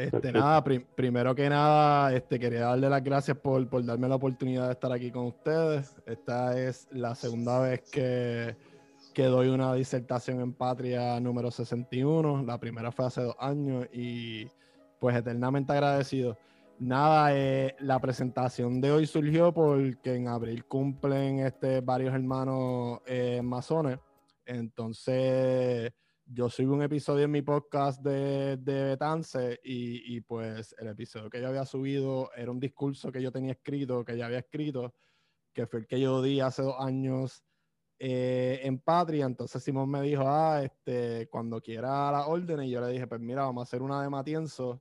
Este, nada, primero que nada, este, quería darle las gracias por, por, darme la oportunidad de estar aquí con ustedes. Esta es la segunda vez que, que doy una disertación en Patria número 61. La primera fue hace dos años y pues eternamente agradecido. Nada, eh, la presentación de hoy surgió porque en abril cumplen este, varios hermanos eh, masones. Entonces yo subo un episodio en mi podcast de, de Betance y, y, pues el episodio que yo había subido era un discurso que yo tenía escrito, que ya había escrito, que fue el que yo di hace dos años eh, en Patria. Entonces Simón me dijo, ah, este, cuando quiera la orden, y yo le dije, pues mira, vamos a hacer una de Matienzo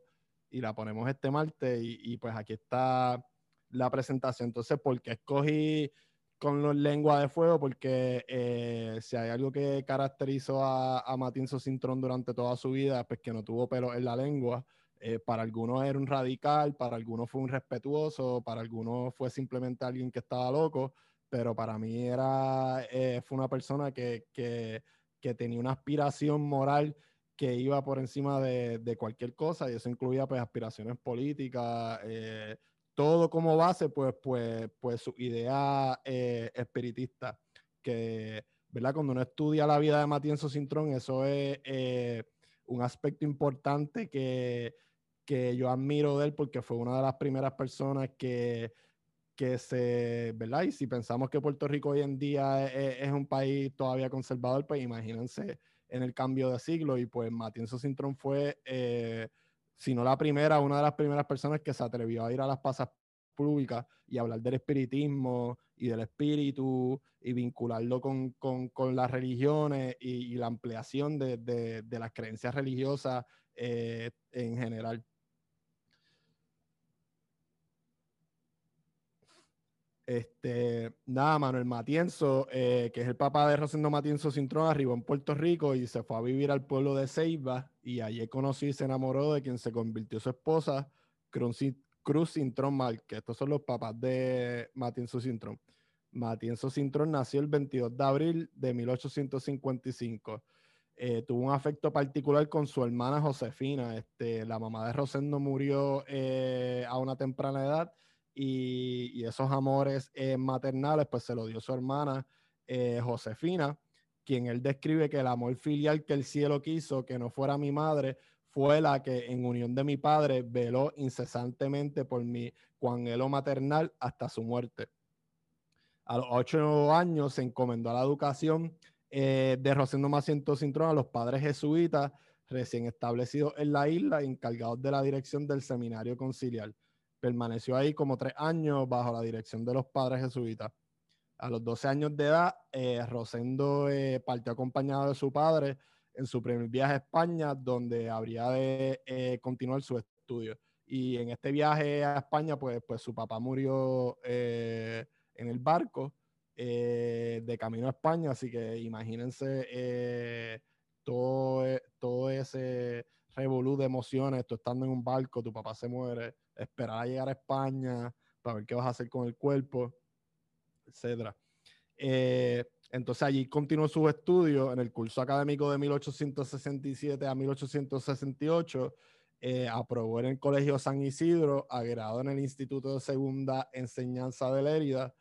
y la ponemos este martes y, y pues aquí está la presentación. Entonces, ¿por qué escogí con los lenguas de fuego porque eh, si hay algo que caracterizó a, a Matinso Cintrón durante toda su vida, pues que no tuvo pelo en la lengua. Eh, para algunos era un radical, para algunos fue un respetuoso, para algunos fue simplemente alguien que estaba loco, pero para mí era, eh, fue una persona que, que, que, tenía una aspiración moral que iba por encima de, de, cualquier cosa y eso incluía pues aspiraciones políticas, todo como base, pues, pues, pues su idea eh, espiritista, que, ¿verdad? Cuando uno estudia la vida de Matienzo Cintrón, eso es eh, un aspecto importante que, que yo admiro de él porque fue una de las primeras personas que, que se, ¿verdad? Y si pensamos que Puerto Rico hoy en día es, un país todavía conservador, pues imagínense en el cambio de siglo y pues Matienzo Cintrón fue... Eh, si no la primera, una de las primeras personas que se atrevió a ir a las pasas públicas y hablar del espiritismo y del espíritu y vincularlo con, con, con las religiones y, y, la ampliación de, de, de las creencias religiosas eh, en general. Este, nada, Manuel Matienzo, eh, que es el papá de Rosendo Matienzo Cintrón, arribó en Puerto Rico y se fue a vivir al pueblo de Ceiba y allí conocí y se enamoró de quien se convirtió su esposa, Cruz Cintrón que Estos son los papás de Matienzo Cintrón. Matienzo Cintrón nació el 22 de abril de 1855. Eh, tuvo un afecto particular con su hermana Josefina. Este, la mamá de Rosendo murió eh, a una temprana edad y, esos amores eh, maternales pues se lo dio su hermana eh, Josefina, quien él describe que el amor filial que el cielo quiso que no fuera mi madre fue la que en unión de mi padre veló incesantemente por mi cuanelo maternal hasta su muerte. A los ocho años se encomendó a la educación eh, de Rosendo Maciento Cintrón a los padres jesuitas recién establecidos en la isla, encargados de la dirección del seminario conciliar. Permaneció ahí como tres años bajo la dirección de los padres jesuitas. A los 12 años de edad, eh, Rosendo eh, partió acompañado de su padre en su primer viaje a España, donde habría de eh, continuar su estudio. Y en este viaje a España, pues, pues su papá murió en el barco de camino a España, así que imagínense todo, todo ese revolú de emociones, tú estando en un barco, tu papá se muere, esperar a llegar a España para ver qué vas a hacer con el cuerpo, etc. Eh, entonces allí continuó sus estudios en el curso académico de 1867 a 1868. Eh, aprobó en el Colegio San Isidro, agregado en el Instituto de Segunda Enseñanza de Lérida,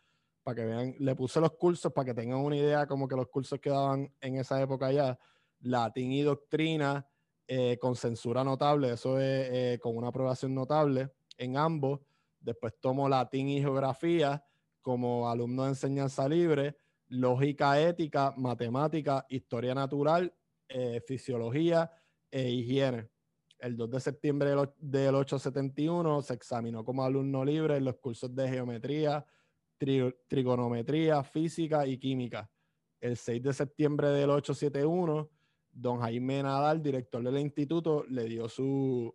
para que vean, le puse los cursos para que tengan una idea como que los cursos que daban en esa época ya, latín y doctrina, eh, con censura notable, eso es eh, con una aprobación notable en ambos. Después tomo latín y geografía como alumno de enseñanza libre, lógica ética, matemática, historia natural, eh, fisiología e higiene. El 2 de septiembre del, del 871 se examinó como alumno libre en los cursos de geometría, tri trigonometría, física y química. El 6 de septiembre del 871 don Jaime Nadal, director del instituto, le dio su,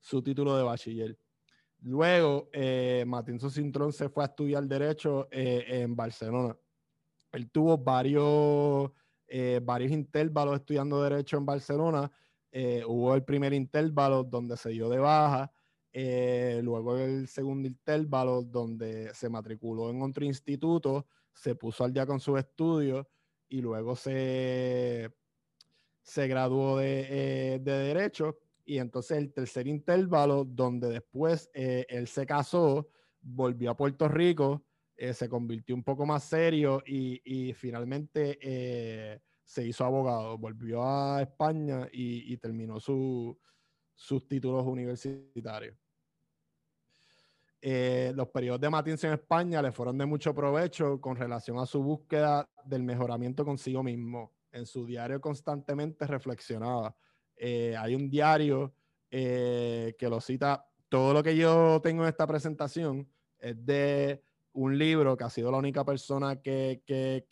su título de bachiller. Luego, eh, Cintrón se fue a estudiar Derecho eh, en Barcelona. Él tuvo varios, eh, varios intervalos estudiando Derecho en Barcelona. Eh, hubo el primer intervalo donde se dio de baja. luego el segundo intervalo donde se matriculó en otro instituto, se puso al día con sus estudios y luego se se graduó de, de, Derecho, Y entonces el tercer intervalo, donde después eh, él se casó, volvió a Puerto Rico, eh, se convirtió un poco más serio y, finalmente eh, se hizo abogado, volvió a España y, terminó sus títulos universitarios. los periodos de Matinson en España le fueron de mucho provecho con relación a su búsqueda del mejoramiento consigo mismo. En su diario constantemente reflexionaba eh, hay un diario eh, que lo cita. Todo lo que yo tengo en esta presentación es de un libro que ha sido la única persona que,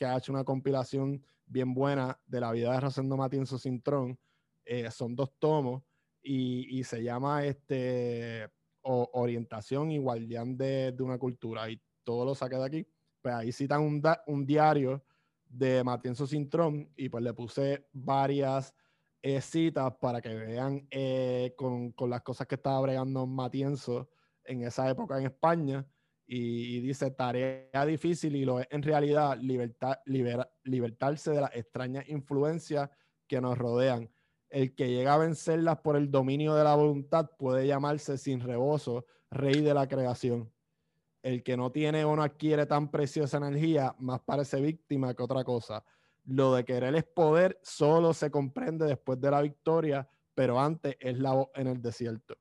ha hecho una compilación bien buena de la vida de Rosendo Matienzo Cintrón. Eh, son dos tomos y, se llama este, Orientación y Guardián de, una Cultura. Y todo lo saqué de aquí. Pues ahí citan un, un diario de Matienzo Cintrón y pues le puse varias citas para que vean eh, con, con, las cosas que estaba bregando Matienzo en esa época en España. Y, dice, tarea difícil y lo es en realidad libertar, libertarse de las extrañas influencias que nos rodean. El que llega a vencerlas por el dominio de la voluntad puede llamarse sin rebozo rey de la creación. El que no tiene o no adquiere tan preciosa energía más parece víctima que otra cosa lo de querer es poder solo se comprende después de la victoria, pero antes es la voz en el desierto.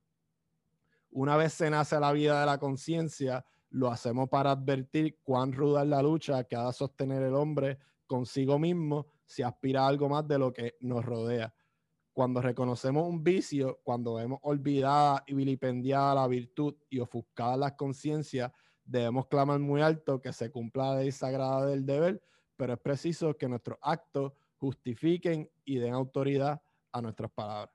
Una vez se nace la vida de la conciencia, lo hacemos para advertir cuán ruda es la lucha que ha de sostener el hombre consigo mismo si aspira a algo más de lo que nos rodea. Cuando reconocemos un vicio, cuando vemos olvidada y vilipendiada la virtud y ofuscada las conciencias, debemos clamar muy alto que se cumpla la ley sagrada del deber pero es preciso que nuestros actos justifiquen y den autoridad a nuestras palabras.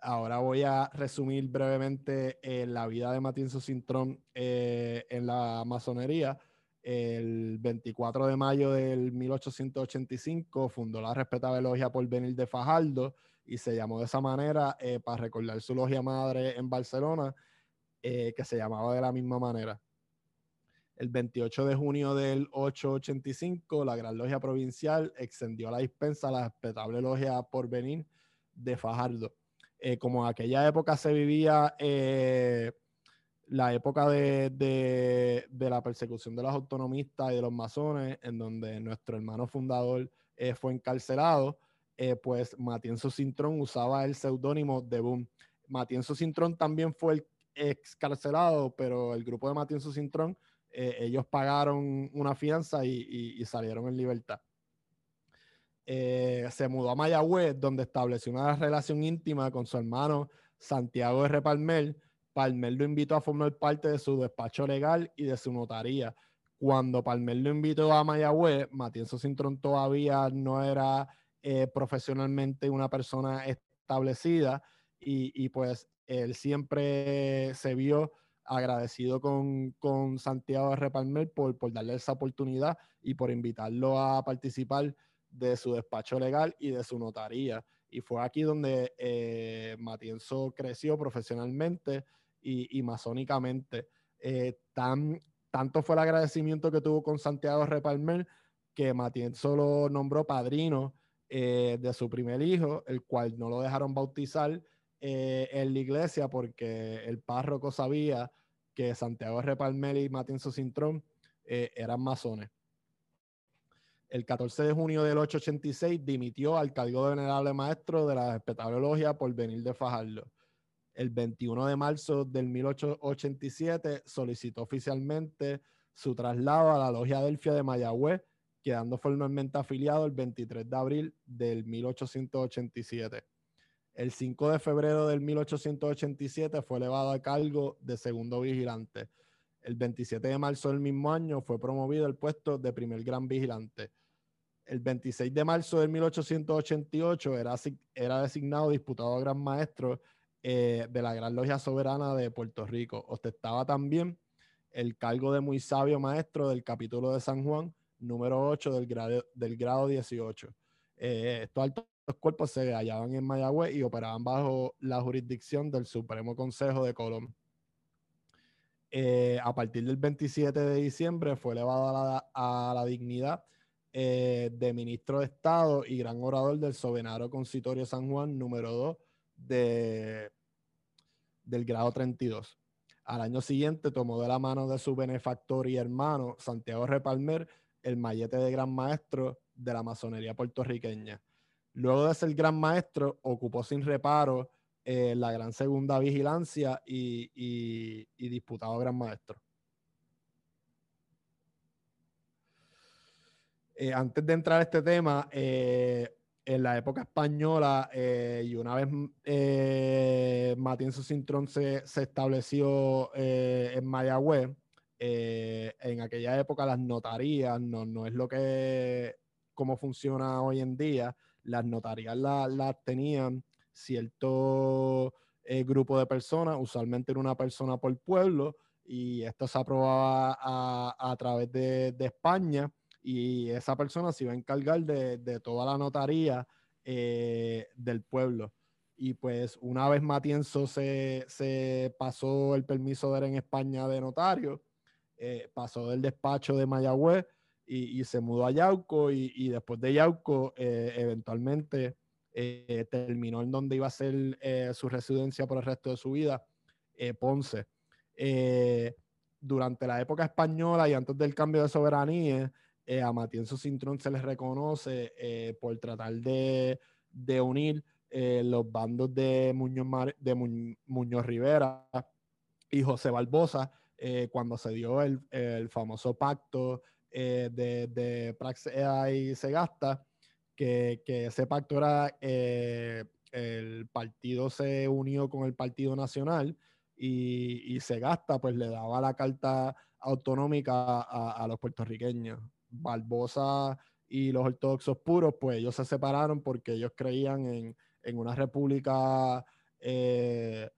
Ahora voy a resumir brevemente eh, la vida de Matienzo Cintrón eh, en la masonería. El 24 de mayo del 1885 fundó la respetable logia por venir de Fajardo y se llamó de esa manera eh, para recordar su logia madre en Barcelona, que se llamaba de la misma manera. El 28 de junio del 885, la Gran Logia Provincial extendió la dispensa a la respetable Logia Porvenir de Fajardo. Eh, como en aquella época se vivía eh, la época de, la persecución de los autonomistas y de los masones, en donde nuestro hermano fundador eh, fue encarcelado, pues Matienzo Cintrón usaba el seudónimo de Boom. Matienzo Cintrón también fue el excarcelado, pero el grupo de Matienzo Cintrón eh, ellos pagaron una fianza y, salieron en libertad. Eh, se mudó a Mayagüez, donde estableció una relación íntima con su hermano Santiago R. Palmer. Palmer lo invitó a formar parte de su despacho legal y de su notaría. Cuando Palmer lo invitó a Mayagüez, Matienzo Cintrón todavía no era eh, profesionalmente una persona establecida y, y, pues él siempre se vio agradecido con, con Santiago de Repalmer por, por darle esa oportunidad y por invitarlo a participar de su despacho legal y de su notaría. Y fue aquí donde eh, Matienzo creció profesionalmente y, y masónicamente. Eh, tan, tanto fue el agradecimiento que tuvo con Santiago Repalmer que Matienzo lo nombró padrino eh, de su primer hijo, el cual no lo dejaron bautizar eh, en la iglesia porque el párroco sabía que Santiago Repalmel y Matienzo Cintrón eh, eran masones. El 14 de junio del 886 dimitió al cargo de venerable maestro de la respetable logia por venir de Fajardo. El 21 de marzo del 1887 solicitó oficialmente su traslado a la logia Delfia de Mayagüez, quedando formalmente afiliado el 23 de abril del 1887. El 5 de febrero del 1887 fue elevado a cargo de segundo vigilante. El 27 de marzo del mismo año fue promovido al puesto de primer gran vigilante. El 26 de marzo del 1888 era, era designado diputado gran maestro eh, de la Gran Logia Soberana de Puerto Rico. Ostentaba también el cargo de muy sabio maestro del capítulo de San Juan, número 8 del grado, del grado 18. Eh, esto alto los cuerpos se hallaban en Mayagüez y operaban bajo la jurisdicción del Supremo Consejo de Colón. Eh, a partir del 27 de diciembre fue elevado a la, dignidad eh, de ministro de Estado y gran orador del Soberano Concitorio San Juan número 2 de, del grado 32. Al año siguiente tomó de la mano de su benefactor y hermano Santiago Repalmer el mallete de gran maestro de la masonería puertorriqueña. Luego de ser gran maestro, ocupó sin reparo eh, la gran segunda vigilancia y, y, disputado gran maestro. Eh, antes de entrar a este tema, eh, en la época española y una vez eh, Matienzo Cintrón se, se estableció en Mayagüez, en aquella época las notarías no, no es lo que, como funciona hoy en día, las notarías las tenían cierto eh, grupo de personas, usualmente era una persona por pueblo, y esto se aprobaba a, través de, España, y esa persona se iba a encargar de, toda la notaría eh, del pueblo. Y pues una vez Matienzo se, pasó el permiso de en España de notario, eh, pasó del despacho de Mayagüez y, se mudó a Yauco y, después de Yauco eventualmente eh, terminó en donde iba a ser eh, su residencia por el resto de su vida, eh, Ponce. durante la época española y antes del cambio de soberanía, a Matienzo Cintrón se les reconoce por tratar de, unir los bandos de Muñoz, de Muñoz Rivera y José Barbosa cuando se dio el, famoso pacto de, de Praxea y Segasta que, ese pacto era, eh, el partido se unió con el Partido Nacional y, se gasta, pues le daba la carta autonómica a, los puertorriqueños. Barbosa y los ortodoxos puros, pues ellos se separaron porque ellos creían en, una república eh,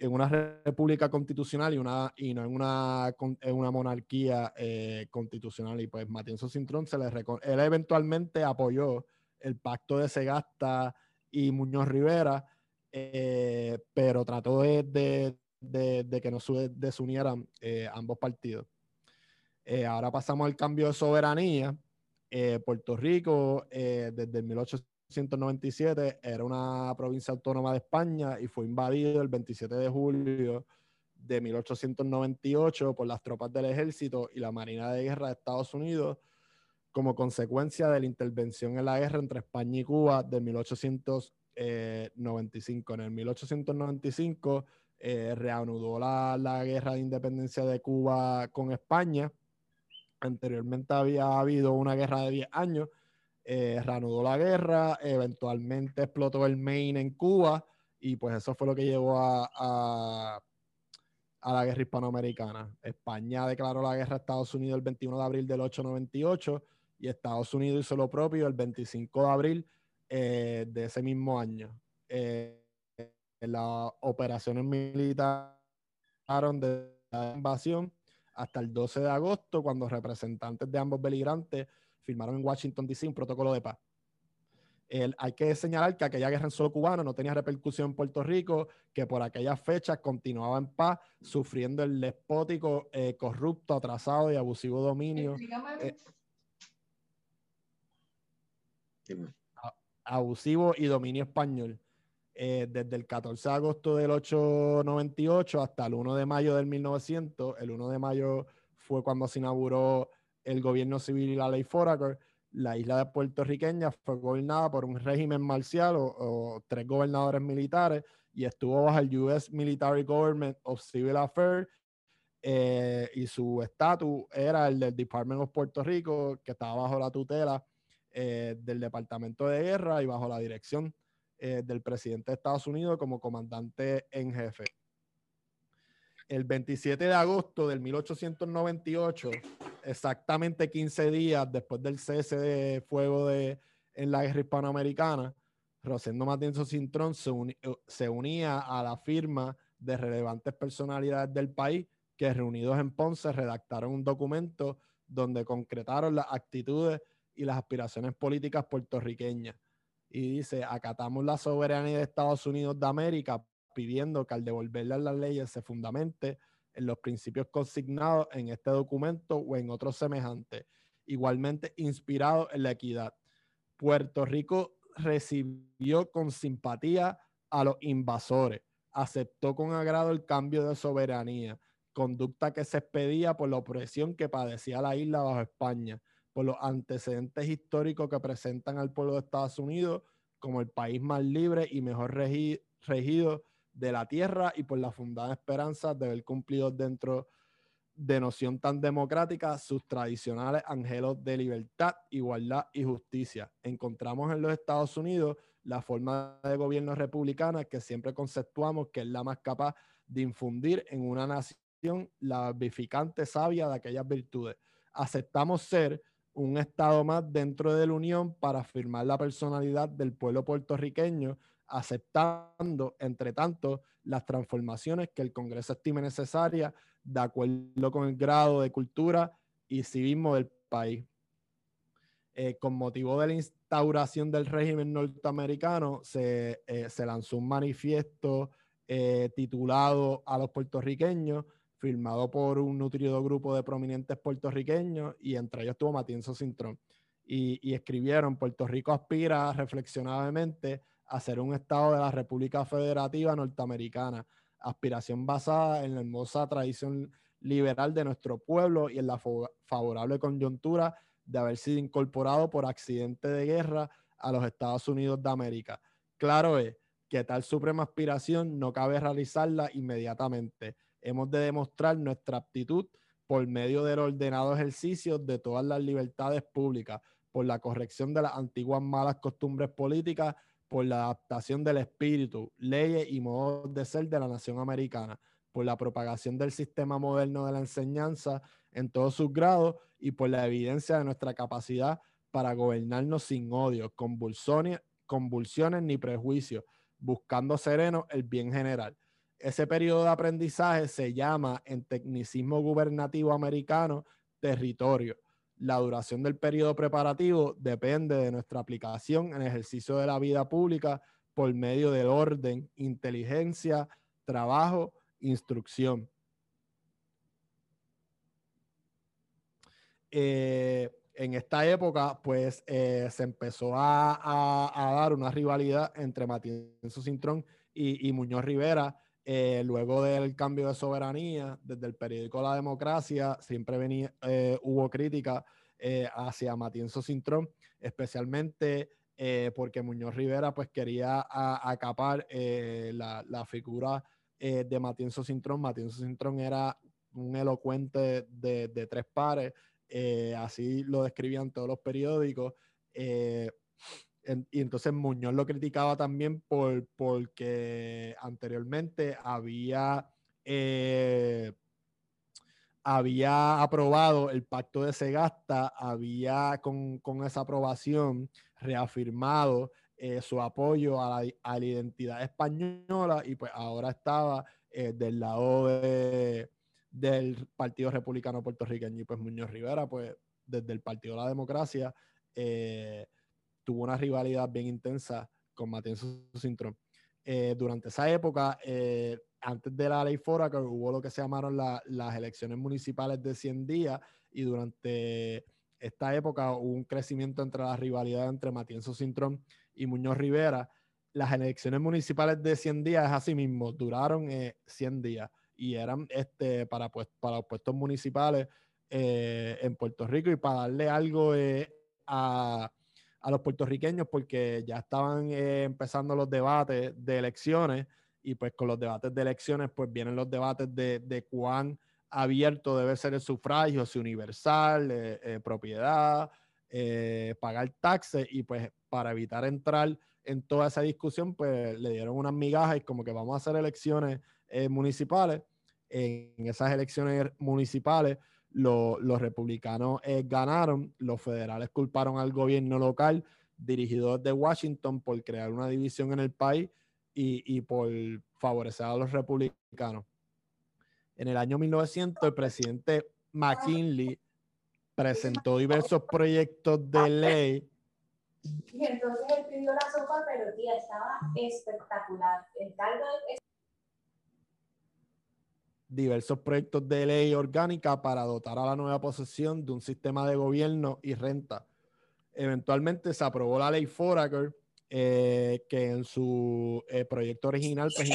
en una república constitucional y, una, y no en una, en una monarquía eh, constitucional. Y pues Matienzo Cintrón se le él eventualmente apoyó el pacto de Segasta y Muñoz Rivera, eh, pero trató de, que no desunieran eh, ambos partidos. ahora pasamos al cambio de soberanía. Puerto Rico, desde el 1800 1897 era una provincia autónoma de España y fue invadido el 27 de julio de 1898 por las tropas del ejército y la Marina de Guerra de Estados Unidos como consecuencia de la intervención en la guerra entre España y Cuba de 1895. En el 1895 eh, reanudó la, la guerra de independencia de Cuba con España. Anteriormente había habido una guerra de 10 años eh, reanudó la guerra, eventualmente explotó el Maine en Cuba y pues eso fue lo que llevó a, a, la guerra hispanoamericana. España declaró la guerra a Estados Unidos el 21 de abril del 898 y Estados Unidos hizo lo propio el 25 de abril eh, de ese mismo año. Eh, las operaciones militares de la invasión hasta el 12 de agosto, cuando representantes de ambos beligerantes firmaron en Washington, D.C. un protocolo de paz. hay que señalar que aquella guerra en solo cubano no tenía repercusión en Puerto Rico, que por aquellas fechas continuaba en paz, sufriendo el despótico, eh, corrupto, atrasado y abusivo dominio. Eh, abusivo y dominio español. Eh, desde el 14 de agosto del 898 hasta el 1 de mayo del 1900. El 1 de mayo fue cuando se inauguró el gobierno civil y la ley Foraker, la isla de puertorriqueña fue gobernada por un régimen marcial o, tres gobernadores militares y estuvo bajo el US Military Government of Civil Affairs eh, y su estatus era el del Department of Puerto Rico, que estaba bajo la tutela eh, del Departamento de Guerra y bajo la dirección eh, del presidente de Estados Unidos como comandante en jefe el 27 de agosto del 1898, exactamente 15 días después del cese de fuego en la guerra hispanoamericana, Rosendo Matienzo Cintrón se, eh, se unía a la firma de relevantes personalidades del país que reunidos en Ponce redactaron un documento donde concretaron las actitudes y las aspiraciones políticas puertorriqueñas. Y dice, acatamos la soberanía de Estados Unidos de América pidiendo que al devolverle las leyes se fundamente en los principios consignados en este documento o en otros semejantes igualmente inspirado en la equidad. Puerto Rico recibió con simpatía a los invasores, aceptó con agrado el cambio de soberanía, conducta que se expedía por la opresión que padecía la isla bajo España, por los antecedentes históricos que presentan al pueblo de Estados Unidos como el país más libre y mejor regido de la tierra y por la fundada esperanza de ver cumplido dentro de noción tan democrática sus tradicionales angelos de libertad, igualdad y justicia. Encontramos en los Estados Unidos la forma de gobierno republicana que siempre conceptuamos que es la más capaz de infundir en una nación la vivificante sabia de aquellas virtudes. Aceptamos ser un estado más dentro de la Unión para afirmar la personalidad del pueblo puertorriqueño, aceptando, entre tanto, las transformaciones que el Congreso estime necesarias de acuerdo con el grado de cultura y civismo del país. Eh, con motivo de la instauración del régimen norteamericano, se, eh, lanzó un manifiesto eh, titulado a los puertorriqueños, firmado por un nutrido grupo de prominentes puertorriqueños, y entre ellos estuvo Matienzo Cintrón. Y, y escribieron, Puerto Rico aspira reflexionadamente a ser un estado de la República Federativa Norteamericana, aspiración basada en la hermosa tradición liberal de nuestro pueblo y en la favorable coyuntura de haber sido incorporado por accidente de guerra a los Estados Unidos de América. Claro es que tal suprema aspiración no cabe realizarla inmediatamente. Hemos de demostrar nuestra aptitud por medio del ordenado ejercicio de todas las libertades públicas, por la corrección de las antiguas malas costumbres políticas por la adaptación del espíritu, leyes y modos de ser de la nación americana, por la propagación del sistema moderno de la enseñanza en todos sus grados y por la evidencia de nuestra capacidad para gobernarnos sin odio, convulsiones, convulsiones ni prejuicios, buscando sereno el bien general. Ese periodo de aprendizaje se llama en tecnicismo gubernativo americano territorio la duración del periodo preparativo depende de nuestra aplicación en ejercicio de la vida pública por medio del orden, inteligencia, trabajo, instrucción. Eh, en esta época, pues eh, se empezó a, dar una rivalidad entre Matienzo Cintrón y, Muñoz Rivera. Eh, luego del cambio de soberanía, desde el periódico La Democracia, siempre venía, hubo crítica hacia Matienzo Cintrón, especialmente porque Muñoz Rivera pues quería acapar la, figura de Matienzo Cintrón. Matienzo Cintrón era un elocuente de tres pares, eh, así lo describían todos los periódicos. Eh, y entonces Muñoz lo criticaba también por, porque anteriormente había, eh, había aprobado el pacto de Segasta, había con, esa aprobación reafirmado su apoyo a la, identidad española y pues ahora estaba del lado de, del Partido Republicano Puertorriqueño. Y pues Muñoz Rivera, pues desde el Partido de la Democracia, eh, tuvo una rivalidad bien intensa con Matienzo Cintrón. Eh, durante esa época, eh, antes de la ley Fora, que hubo lo que se llamaron las elecciones municipales de 100 días, y durante esta época hubo un crecimiento entre la rivalidad entre Matienzo Cintrón y Muñoz Rivera. Las elecciones municipales de 100 días, así mismo, duraron 100 días y eran este, para, pues, para los puestos municipales eh, en Puerto Rico y para darle algo eh, a, a, los puertorriqueños porque ya estaban eh, empezando los debates de elecciones y pues con los debates de elecciones pues vienen los debates de, de cuán abierto debe ser el sufragio, si universal, propiedad, pagar taxes y pues para evitar entrar en toda esa discusión pues le dieron unas migajas y como que vamos a hacer elecciones municipales. En esas elecciones municipales los republicanos eh, ganaron, los federales culparon al gobierno local dirigido desde Washington por crear una división en el país y, por favorecer a los republicanos. En el año 1900 el presidente McKinley presentó diversos proyectos de ley. Y entonces él pidió la sopa, pero tía, estaba espectacular. El caldo diversos proyectos de ley orgánica para dotar a la nueva posesión de un sistema de gobierno y renta. Eventualmente se aprobó la ley Foraker, eh, que en su eh, proyecto original pues,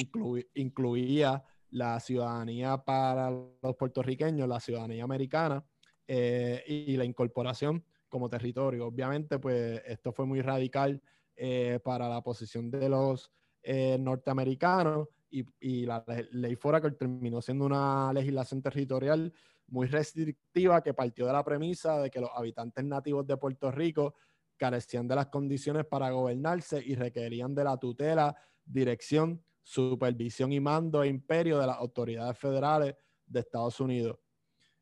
incluía la ciudadanía para los puertorriqueños, la ciudadanía americana eh, y la incorporación como territorio. Obviamente, pues esto fue muy radical para la posición de los norteamericanos y, la ley Foraker terminó siendo una legislación territorial muy restrictiva que partió de la premisa de que los habitantes nativos de Puerto Rico carecían de las condiciones para gobernarse y requerían de la tutela, dirección, supervisión y mando e imperio de las autoridades federales de Estados Unidos.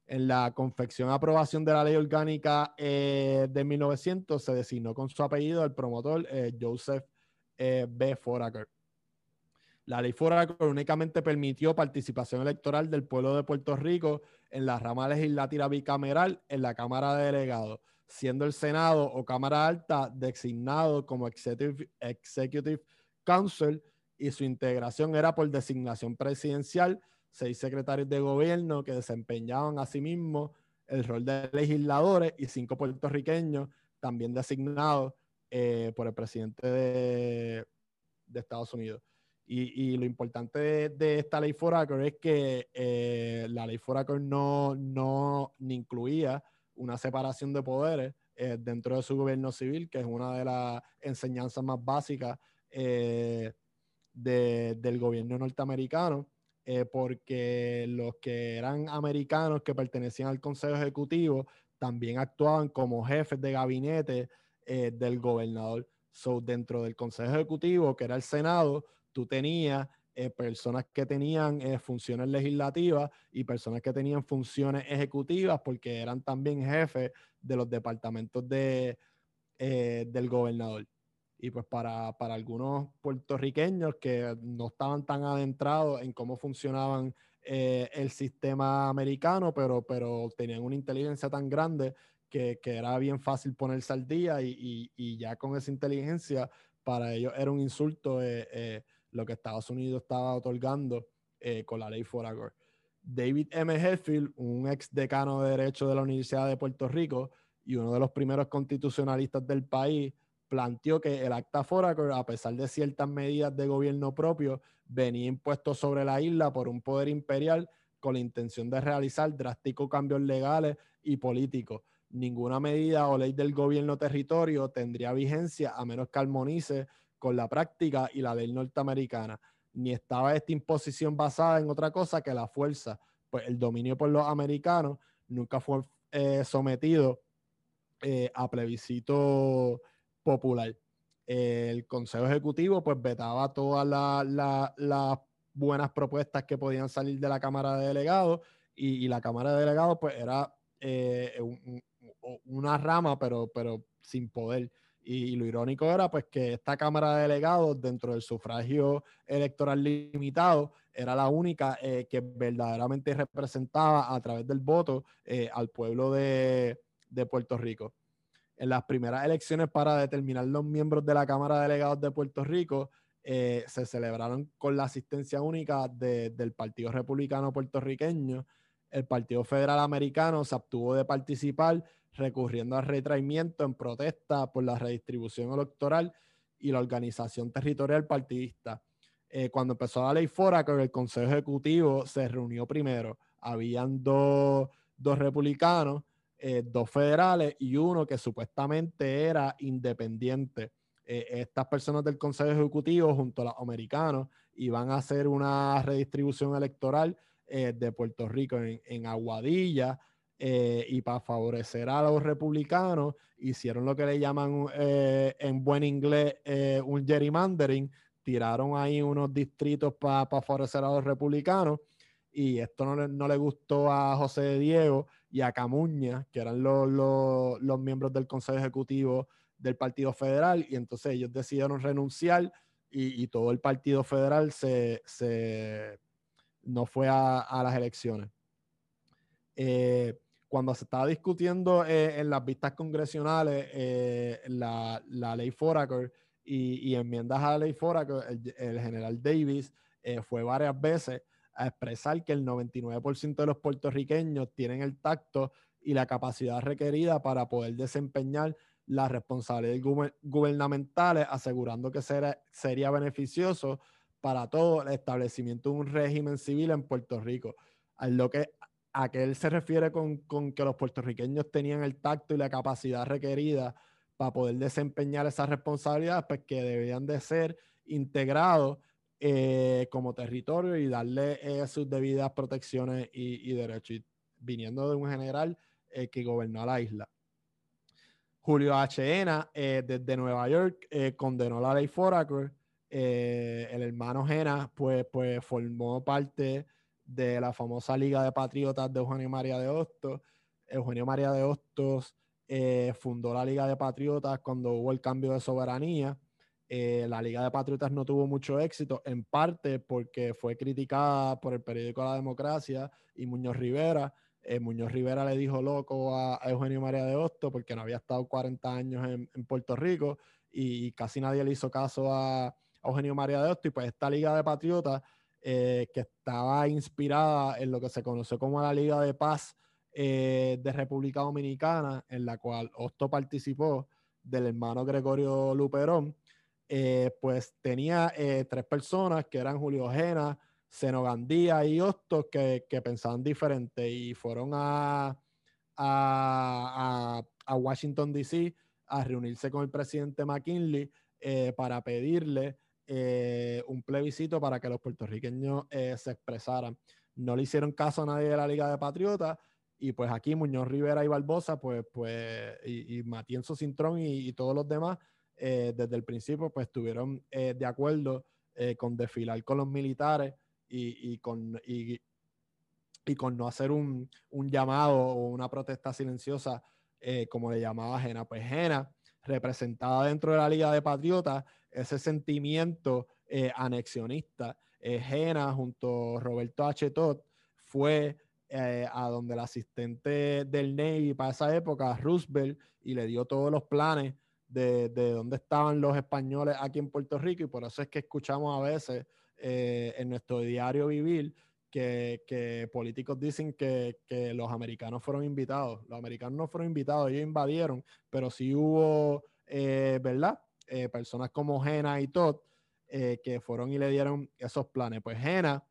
En la confección e aprobación de la ley orgánica eh, de 1900 se designó con su apellido el promotor eh, Joseph eh, B. Foraker. La ley Foraker únicamente permitió participación electoral del pueblo de Puerto Rico en la rama legislativa bicameral en la Cámara de Delegados, siendo el Senado o Cámara Alta designado como Executive, Executive Council y su integración era por designación presidencial, seis secretarios de gobierno que desempeñaban asimismo el rol de legisladores y cinco puertorriqueños también designados eh, por el presidente de Estados Unidos. Y, lo importante de, esta ley Foraker es que eh, la ley Foraker no, no incluía una separación de poderes eh, dentro de su gobierno civil, que es una de las enseñanzas más básicas eh, del gobierno norteamericano, porque los que eran americanos que pertenecían al Consejo Ejecutivo también actuaban como jefes de gabinete del gobernador. So, dentro del Consejo Ejecutivo, que era el Senado, tú tenías eh, personas que tenían eh, funciones legislativas y personas que tenían funciones ejecutivas porque eran también jefes de los departamentos de, eh, del gobernador. Y pues para, algunos puertorriqueños que no estaban tan adentrados en cómo funcionaban el sistema americano, pero, pero tenían una inteligencia tan grande que, era bien fácil ponerse al día y, y, ya con esa inteligencia para ellos era un insulto lo que Estados Unidos estaba otorgando eh, con la ley Foraker. David M. Hetfield, un ex decano de Derecho de la Universidad de Puerto Rico y uno de los primeros constitucionalistas del país, planteó que el acta Foraker, a pesar de ciertas medidas de gobierno propio, venía impuesto sobre la isla por un poder imperial con la intención de realizar drásticos cambios legales y políticos. Ninguna medida o ley del gobierno territorio tendría vigencia a menos que armonice con la práctica y la ley norteamericana, ni estaba esta imposición basada en otra cosa que la fuerza, pues el dominio por los americanos nunca fue eh, sometido eh, a plebiscito popular. el Consejo Ejecutivo pues vetaba todas las buenas propuestas que podían salir de la Cámara de Delegados y, la Cámara de Delegados pues era eh, una rama pero, pero sin poder. Y, lo irónico era pues que esta Cámara de Delegados dentro del sufragio electoral limitado era la única eh, que verdaderamente representaba a través del voto eh, al pueblo de, Puerto Rico. En las primeras elecciones para determinar los miembros de la Cámara de Delegados de Puerto Rico eh, se celebraron con la asistencia única del Partido Republicano Puertorriqueño. El Partido Federal Americano se abstuvo de participar recurriendo al retraimiento en protesta por la redistribución electoral y la organización territorial partidista. Eh, cuando empezó la ley Fora, el Consejo Ejecutivo se reunió primero. Habían dos, republicanos, eh, dos federales y uno que supuestamente era independiente. Eh, estas personas del Consejo Ejecutivo, junto a los americanos, iban a hacer una redistribución electoral de Puerto Rico en, en Aguadilla, eh, y para favorecer a los republicanos hicieron lo que le llaman eh, en buen inglés eh, un gerrymandering, tiraron ahí unos distritos para favorecer a los republicanos y esto no le, no le, gustó a José Diego y a Camuña, que eran los, los, miembros del Consejo Ejecutivo del Partido Federal, y entonces ellos decidieron renunciar y, y todo el Partido Federal se, se no fue a, a las elecciones. Eh, cuando se estaba discutiendo eh, en las vistas congresionales eh, la, ley Foraker y, enmiendas a la ley Foraker, el, general Davis fue varias veces a expresar que el 99% de los puertorriqueños tienen el tacto y la capacidad requerida para poder desempeñar las responsabilidades gubernamentales, asegurando que sería beneficioso para todo el establecimiento de un régimen civil en Puerto Rico. A lo que a que él se refiere con, que los puertorriqueños tenían el tacto y la capacidad requerida para poder desempeñar esas responsabilidades, pues que debían de ser integrados eh, como territorio y darle eh, sus debidas protecciones y, derechos, viniendo de un general eh, que gobernó la isla. Julio H. Ena, desde Nueva York, condenó la ley Foraker. El hermano Jena, pues, pues formó parte de la famosa Liga de Patriotas de Eugenio María de Hostos. Eugenio María de Hostos fundó la Liga de Patriotas cuando hubo el cambio de soberanía eh, la Liga de Patriotas no tuvo mucho éxito, en parte porque fue criticada por el periódico La Democracia y Muñoz Rivera. Eh, Muñoz Rivera le dijo loco a, Eugenio María de Hosto porque no había estado 40 años en, Puerto Rico y, casi nadie le hizo caso a, Eugenio María de Hosto. Y pues esta Liga de Patriotas, eh, que estaba inspirada en lo que se conoció como la Liga de Paz de República Dominicana, en la cual Hosto participó del hermano Gregorio Luperón, eh, pues tenía eh, tres personas que eran Julio Jena, Senogandía y Hostos que, pensaban diferente y fueron a, a, Washington, D.C. a reunirse con el presidente McKinley eh, para pedirle un plebiscito para que los puertorriqueños se expresaran. No le hicieron caso a nadie de la Liga de Patriotas y pues aquí Muñoz Rivera y Barbosa, pues, pues, y, Matienzo Cintrón y todos los demás eh, desde el principio pues estuvieron eh, de acuerdo eh, con desfilar con los militares y, con, y, con no hacer un, llamado o una protesta silenciosa como le llamaba Jena. Pues Jena, representada dentro de la Liga de Patriotas, ese sentimiento anexionista, Jena junto a Roberto H. Todd fue a donde el asistente del Navy para esa época, Roosevelt, y le dio todos los planes de, de, dónde estaban los españoles aquí en Puerto Rico y por eso es que escuchamos a veces eh, en nuestro diario vivir que, que políticos dicen que, que, los americanos fueron invitados. Los americanos no fueron invitados, ellos invadieron, pero sí hubo, eh, ¿verdad? Eh, personas como Jena y Todd que fueron y le dieron esos planes. Pues Jena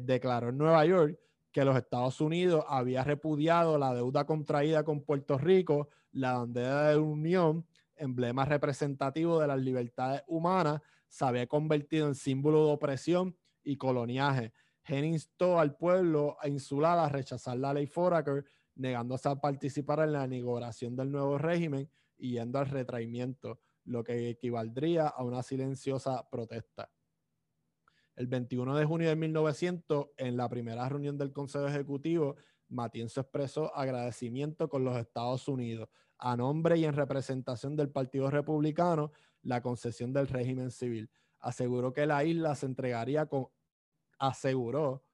declaró en Nueva York que los Estados Unidos había repudiado la deuda contraída con Puerto Rico, la bandera de unión emblema representativo de las libertades humanas, se había convertido en símbolo de opresión y coloniaje. Gen instó al pueblo insular a rechazar la ley Foraker, negándose a participar en la negociación del nuevo régimen y yendo al retraimiento, lo que equivaldría a una silenciosa protesta. El 21 de junio de 1900, en la primera reunión del Consejo Ejecutivo, Matienzo expresó agradecimiento con los Estados Unidos a nombre y en representación del Partido Republicano la concesión del régimen civil. Aseguró que la isla se entregaría con aseguró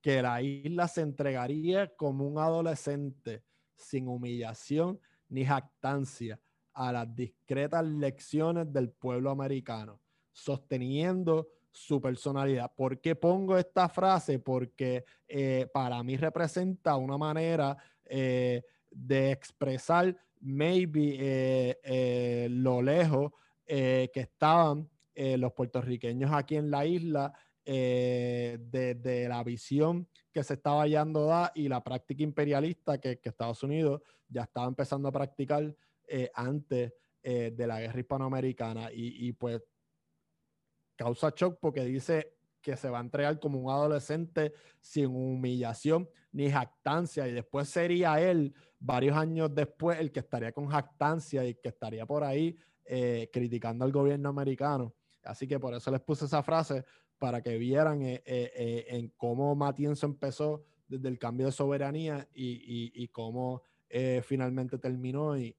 que la isla se entregaría como un adolescente sin humillación ni jactancia a las discretas lecciones del pueblo americano, sosteniendo su personalidad. ¿Por qué pongo esta frase? Porque eh, para mí representa una manera eh, de expresar maybe eh, lo lejos que estaban los puertorriqueños aquí en la isla de, la visión que se estaba hallando da y la práctica imperialista que, Estados Unidos ya estaba empezando a practicar antes de la guerra hispanoamericana y, y pues causa shock porque dice que se va a entregar como un adolescente sin humillación ni jactancia y después sería él varios años después el que estaría con jactancia y que estaría por ahí eh, criticando al gobierno americano. Así que por eso les puse esa frase para que vieran eh, eh, en cómo Matienzo empezó desde el cambio de soberanía y, cómo finalmente terminó y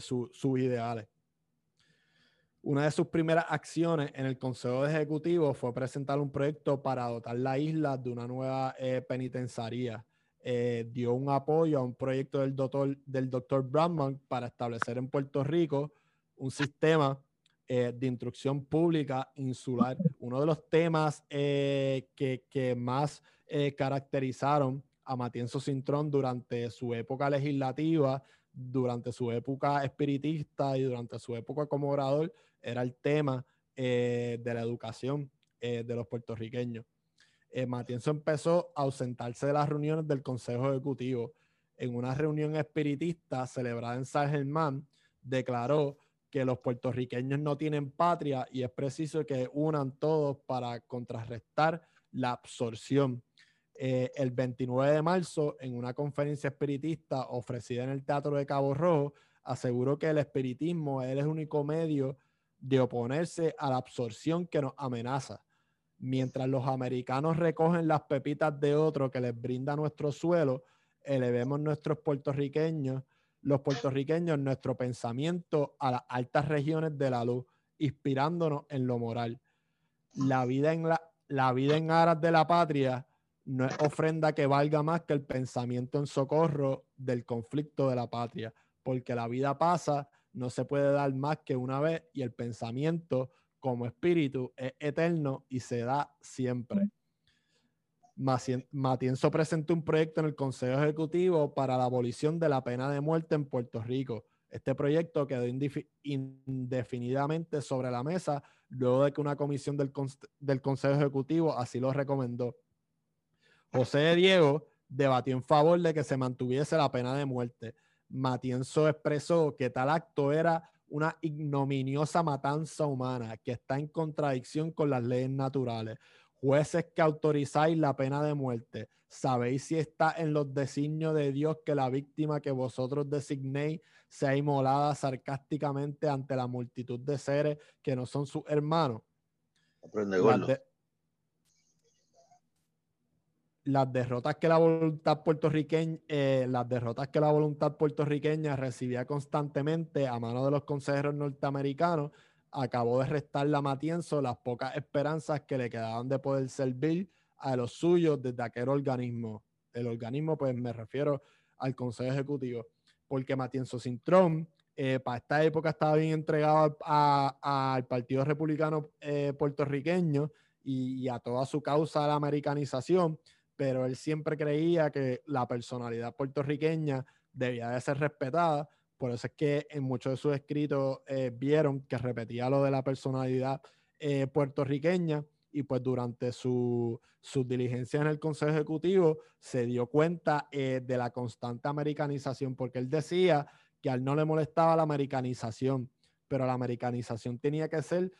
sus ideales. Una de sus primeras acciones en el Consejo Ejecutivo fue presentar un proyecto para dotar la isla de una nueva penitenciaría eh, dio un apoyo a un proyecto del doctor, del doctor Brandman para establecer en Puerto Rico un sistema de instrucción pública insular. Uno de los temas que, que, más caracterizaron a Matienzo Cintrón durante su época legislativa, durante su época espiritista y durante su época como orador, era el tema de la educación de los puertorriqueños. Matienzo empezó a ausentarse de las reuniones del Consejo Ejecutivo en una reunión espiritista celebrada en San Germán, declaró que los puertorriqueños no tienen patria y es preciso que unan todos para contrarrestar la absorción. Eh, el 29 de marzo, en una conferencia espiritista ofrecida en el Teatro de Cabo Rojo, aseguró que el espiritismo es el único medio de oponerse a la absorción que nos amenaza. Mientras los americanos recogen las pepitas de otro que les brinda nuestro suelo, elevemos nuestros puertorriqueños, los puertorriqueños, nuestro pensamiento a las altas regiones de la luz, inspirándonos en lo moral. La vida en, la, la vida en aras de la patria no es ofrenda que valga más que el pensamiento en socorro del conflicto de la patria, porque la vida pasa, no se puede dar más que una vez y el pensamiento como espíritu es eterno y se da siempre. Matienzo presentó un proyecto en el Consejo Ejecutivo para la abolición de la pena de muerte en Puerto Rico. Este proyecto quedó indefinidamente sobre la mesa luego de que una comisión del, Consejo Ejecutivo así lo recomendó. José de Diego debatió en favor de que se mantuviese la pena de muerte. Matienzo expresó que tal acto era una ignominiosa matanza humana que está en contradicción con las leyes naturales jueces que autorizáis la pena de muerte, sabéis si está en los designios de Dios que la víctima que vosotros designéis sea inmolada sarcásticamente ante la multitud de seres que no son sus hermanos. las, derrotas que la voluntad puertorriqueña, eh, las derrotas que la voluntad puertorriqueña recibía constantemente a mano de los consejeros norteamericanos acabó de restar la Matienzo las pocas esperanzas que le quedaban de poder servir a los suyos desde aquel organismo. El organismo, pues me refiero al Consejo Ejecutivo, porque Matienzo Cintrón, eh, para esta época estaba bien entregado al Partido Republicano eh, puertorriqueño y, a toda su causa de la americanización, pero él siempre creía que la personalidad puertorriqueña debía de ser respetada. Por eso es que en muchos de sus escritos eh, vieron que repetía lo de la personalidad eh, puertorriqueña y pues durante su, sus diligencias en el Consejo Ejecutivo se dio cuenta eh, de la constante americanización, porque él decía que a él no le molestaba la americanización, pero la americanización tenía que ser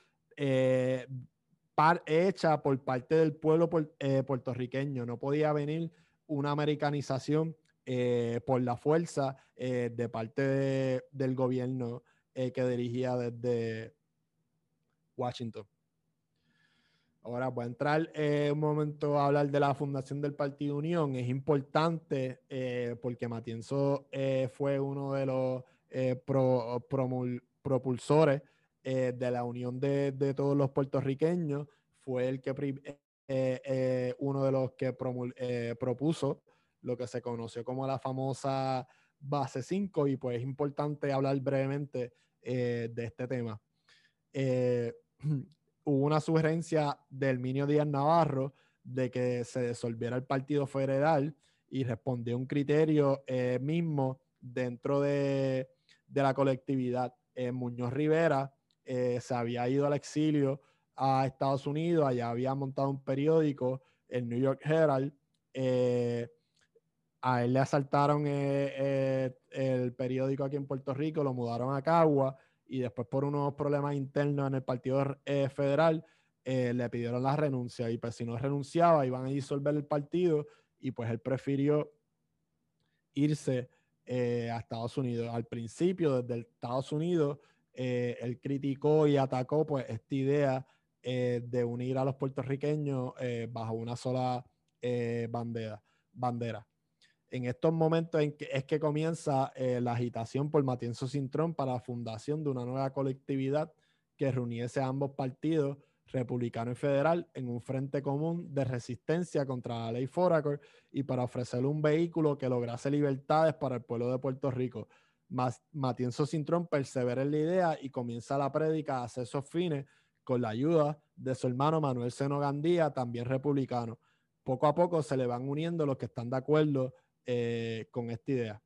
hecha por parte del pueblo puertorriqueño, no podía venir una americanización eh, por la fuerza eh, de parte del gobierno eh, que dirigía desde Washington. Ahora voy a entrar un momento a hablar de la fundación del Partido Unión. Es importante porque Matienzo fue uno de los propulsores de la unión de, de, todos los puertorriqueños. Fue el que uno de los que propuso lo que se conoció como la famosa base 5 y pues es importante hablar brevemente eh, de este tema. Eh, hubo una sugerencia del Minio Díaz Navarro de que se disolviera el Partido Federal y respondió un criterio eh, mismo dentro de, de la colectividad. Muñoz Rivera se había ido al exilio a Estados Unidos, allá había montado un periódico, el New York Herald, a él le asaltaron eh, eh, el periódico aquí en Puerto Rico, lo mudaron a Cagua y después por unos problemas internos en el Partido eh, Federal le pidieron la renuncia y pues si no renunciaba iban a disolver el partido y pues él prefirió irse a Estados Unidos. Al principio, desde Estados Unidos, él criticó y atacó pues esta idea de unir a los puertorriqueños bajo una sola bandera. bandera en estos momentos en que, es que comienza eh, la agitación por Matienzo Cintrón para la fundación de una nueva colectividad que reuniese a ambos partidos, republicano y federal, en un frente común de resistencia contra la ley Foraker y para ofrecerle un vehículo que lograse libertades para el pueblo de Puerto Rico. Matienzo Cintrón persevera en la idea y comienza la prédica a hacer esos fines con la ayuda de su hermano Manuel Seno Gandía, también republicano. Poco a poco se le van uniendo los que están de acuerdo eh, con esta idea.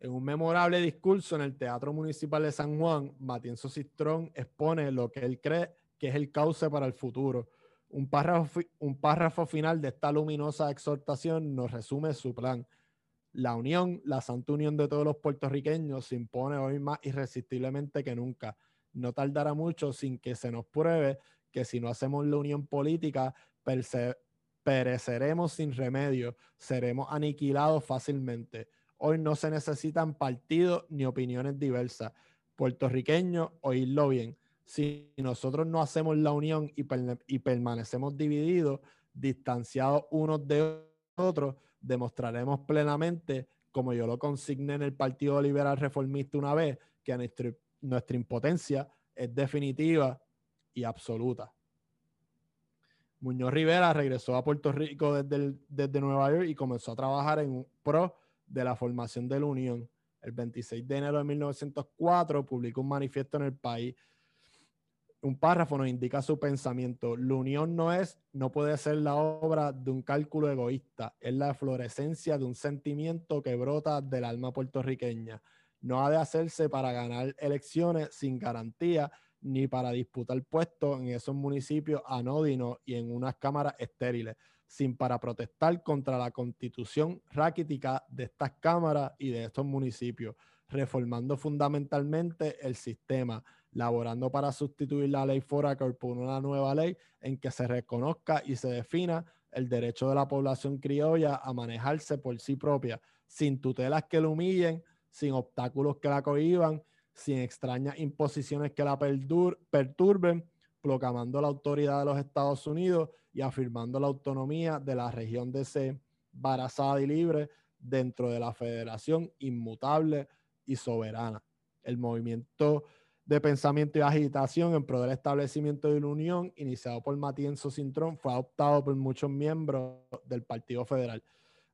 En un memorable discurso en el Teatro Municipal de San Juan, Matienzo Cistrón expone lo que él cree que es el cauce para el futuro. Un párrafo, un párrafo final de esta luminosa exhortación nos resume su plan. La unión, la santa unión de todos los puertorriqueños se impone hoy más irresistiblemente que nunca. No tardará mucho sin que se nos pruebe que si no hacemos la unión política, pereceremos sin remedio, seremos aniquilados fácilmente. Hoy no se necesitan partidos ni opiniones diversas. Puertorriqueños, oírlo bien. Si nosotros no hacemos la unión y, y permanecemos divididos, distanciados unos de otros, demostraremos plenamente, como yo lo consigné en el Partido Liberal Reformista una vez, que nuestra, impotencia es definitiva y absoluta. Muñoz Rivera regresó a Puerto Rico desde, desde Nueva York y comenzó a trabajar en pro de la formación de la Unión. El 26 de enero de 1904 publicó un manifiesto en el país un párrafo nos indica su pensamiento. La unión no es, no puede ser la obra de un cálculo egoísta, es la florescencia de un sentimiento que brota del alma puertorriqueña. No ha de hacerse para ganar elecciones sin garantía ni para disputar puestos en esos municipios anódinos y en unas cámaras estériles, sin para protestar contra la constitución raquítica de estas cámaras y de estos municipios, reformando fundamentalmente el sistema laborando para sustituir la ley Foraker por una nueva ley en que se reconozca y se defina el derecho de la población criolla a manejarse por sí propia, sin tutelas que la humillen, sin obstáculos que la cohiban, sin extrañas imposiciones que la perturben, proclamando la autoridad de los Estados Unidos y afirmando la autonomía de la región de C, barazada y libre dentro de la federación inmutable y soberana. El movimiento de pensamiento y agitación en pro del establecimiento de la unión, iniciado por Matienzo Cintrón, fue adoptado por muchos miembros del Partido Federal.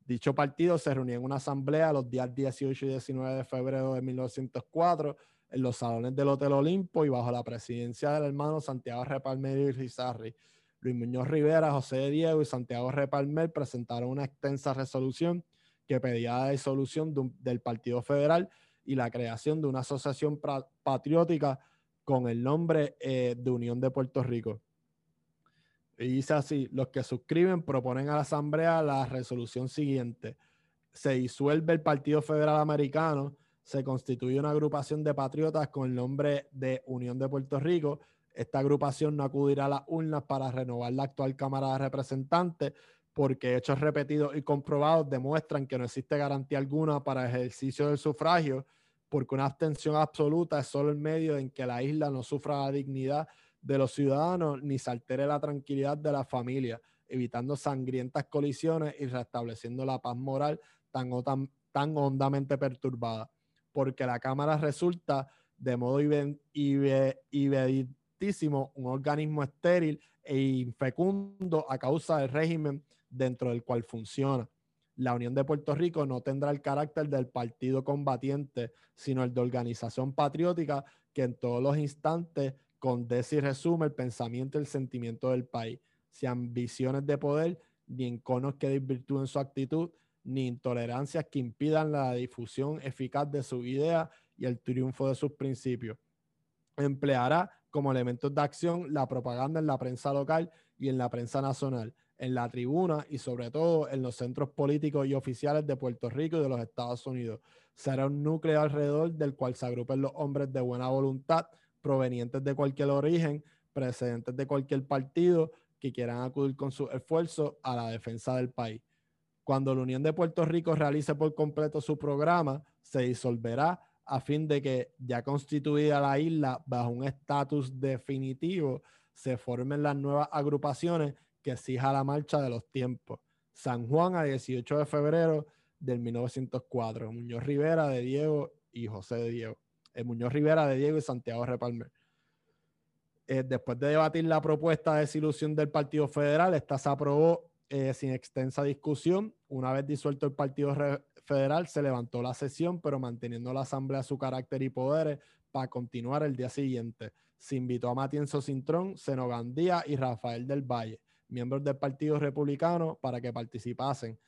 Dicho partido se reunió en una asamblea los días 18 y 19 de febrero de 1904 en los salones del Hotel Olimpo y bajo la presidencia del hermano Santiago Repalmer y Rizarri. Luis Muñoz Rivera, José de Diego y Santiago Repalmer presentaron una extensa resolución que pedía la disolución del Partido Federal y la creación de una asociación patriótica con el nombre eh, de Unión de Puerto Rico. Y dice así, los que suscriben proponen a la Asamblea la resolución siguiente. Se disuelve el Partido Federal Americano, se constituye una agrupación de patriotas con el nombre de Unión de Puerto Rico. Esta agrupación no acudirá a las urnas para renovar la actual Cámara de Representantes porque hechos repetidos y comprobados demuestran que no existe garantía alguna para el ejercicio del sufragio, porque una abstención absoluta es solo el medio en que la isla no sufra la dignidad de los ciudadanos ni se altere la tranquilidad de la familia, evitando sangrientas colisiones y restableciendo la paz moral tan, tan, tan hondamente perturbada, porque la Cámara resulta de modo evidentísimo un organismo estéril e infecundo a causa del régimen dentro del cual funciona. La Unión de Puerto Rico no tendrá el carácter del partido combatiente, sino el de organización patriótica que en todos los instantes condece y resume el pensamiento y el sentimiento del país, sin ambiciones de poder, ni enconos que desvirtúen su actitud, ni intolerancias que impidan la difusión eficaz de su idea y el triunfo de sus principios. Empleará como elementos de acción la propaganda en la prensa local y en la prensa nacional, en la tribuna y sobre todo en los centros políticos y oficiales de Puerto Rico y de los Estados Unidos. Será un núcleo alrededor del cual se agrupen los hombres de buena voluntad, provenientes de cualquier origen, precedentes de cualquier partido, que quieran acudir con su esfuerzo a la defensa del país. Cuando la Unión de Puerto Rico realice por completo su programa, se disolverá a fin de que, ya constituida la isla bajo un estatus definitivo, se formen las nuevas agrupaciones que exija la marcha de los tiempos. San Juan a 18 de febrero del 1904. Muñoz Rivera de Diego y José de Diego. Eh, Muñoz Rivera de Diego y Santiago Repalmer. Eh, después de debatir la propuesta de desilusión del Partido Federal, esta se aprobó eh, sin extensa discusión. Una vez disuelto el Partido Federal, se levantó la sesión, pero manteniendo la Asamblea su carácter y poderes para continuar el día siguiente. Se invitó a Matienzo Cintrón, Senogandía y Rafael del Valle, miembros del Partido Republicano, para que participasen.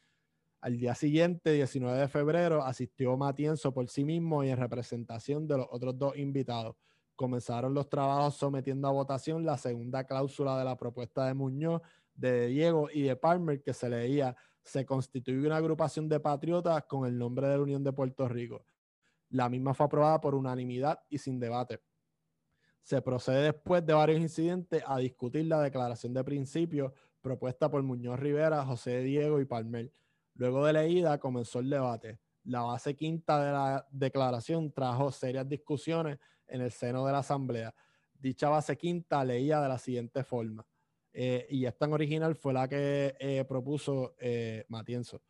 Al día siguiente, 19 de febrero, asistió Matienzo por sí mismo y en representación de los otros dos invitados. Comenzaron los trabajos sometiendo a votación la segunda cláusula de la propuesta de Muñoz, de Diego y de Palmer, que se leía, se constituye una agrupación de patriotas con el nombre de la Unión de Puerto Rico. La misma fue aprobada por unanimidad y sin debate. Se procede después de varios incidentes a discutir la declaración de principio propuesta por Muñoz Rivera, José Diego y Palmer Luego de leída comenzó el debate. La base quinta de la declaración trajo serias discusiones en el seno de la Asamblea. Dicha base quinta leía de la siguiente forma, eh, y esta en original fue la que eh, propuso eh, Matienzo.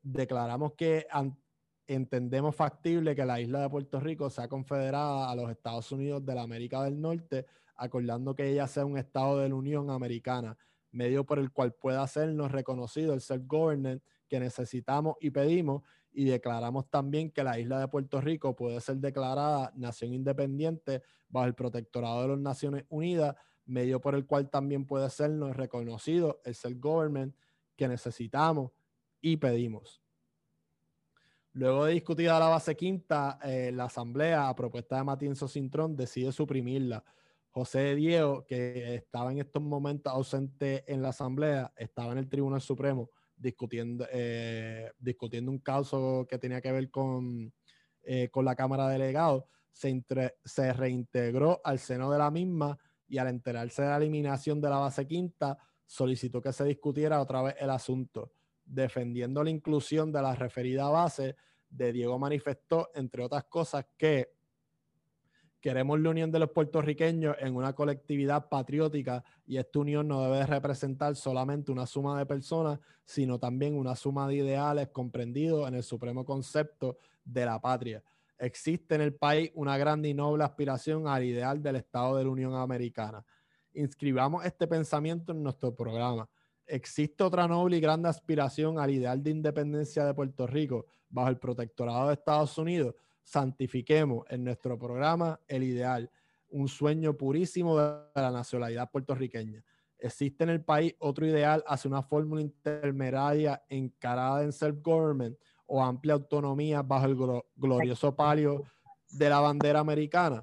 Declaramos que entendemos factible que la isla de Puerto Rico sea confederada a los Estados Unidos de la América del Norte, acordando que ella sea un estado de la Unión Americana, medio por el cual pueda hacernos reconocido el self-government que necesitamos y pedimos y declaramos también que la isla de Puerto Rico puede ser declarada nación independiente bajo el protectorado de las Naciones Unidas, medio por el cual también puede sernos reconocido el self-government que necesitamos y pedimos. Luego de discutida la base quinta, eh, la Asamblea, a propuesta de Matienzo Cintrón, decide suprimirla. José Diego, que estaba en estos momentos ausente en la Asamblea, estaba en el Tribunal Supremo, discutiendo, eh, discutiendo un caso que tenía que ver con, eh, con la Cámara de Delegados, se, se reintegró al seno de la misma y al enterarse de la eliminación de la base quinta, solicitó que se discutiera otra vez el asunto. Defendiendo la inclusión de la referida base, de Diego manifestó, entre otras cosas, que Queremos la unión de los puertorriqueños en una colectividad patriótica y esta unión no debe representar solamente una suma de personas, sino también una suma de ideales comprendidos en el supremo concepto de la patria. Existe en el país una grande y noble aspiración al ideal del Estado de la Unión Americana. Inscribamos este pensamiento en nuestro programa. Existe otra noble y grande aspiración al ideal de independencia de Puerto Rico bajo el protectorado de Estados Unidos santifiquemos en nuestro programa el ideal, un sueño purísimo de la nacionalidad puertorriqueña. Existe en el país otro ideal hacia una fórmula intermedia encarada en self-government o amplia autonomía bajo el glorioso palio de la bandera americana.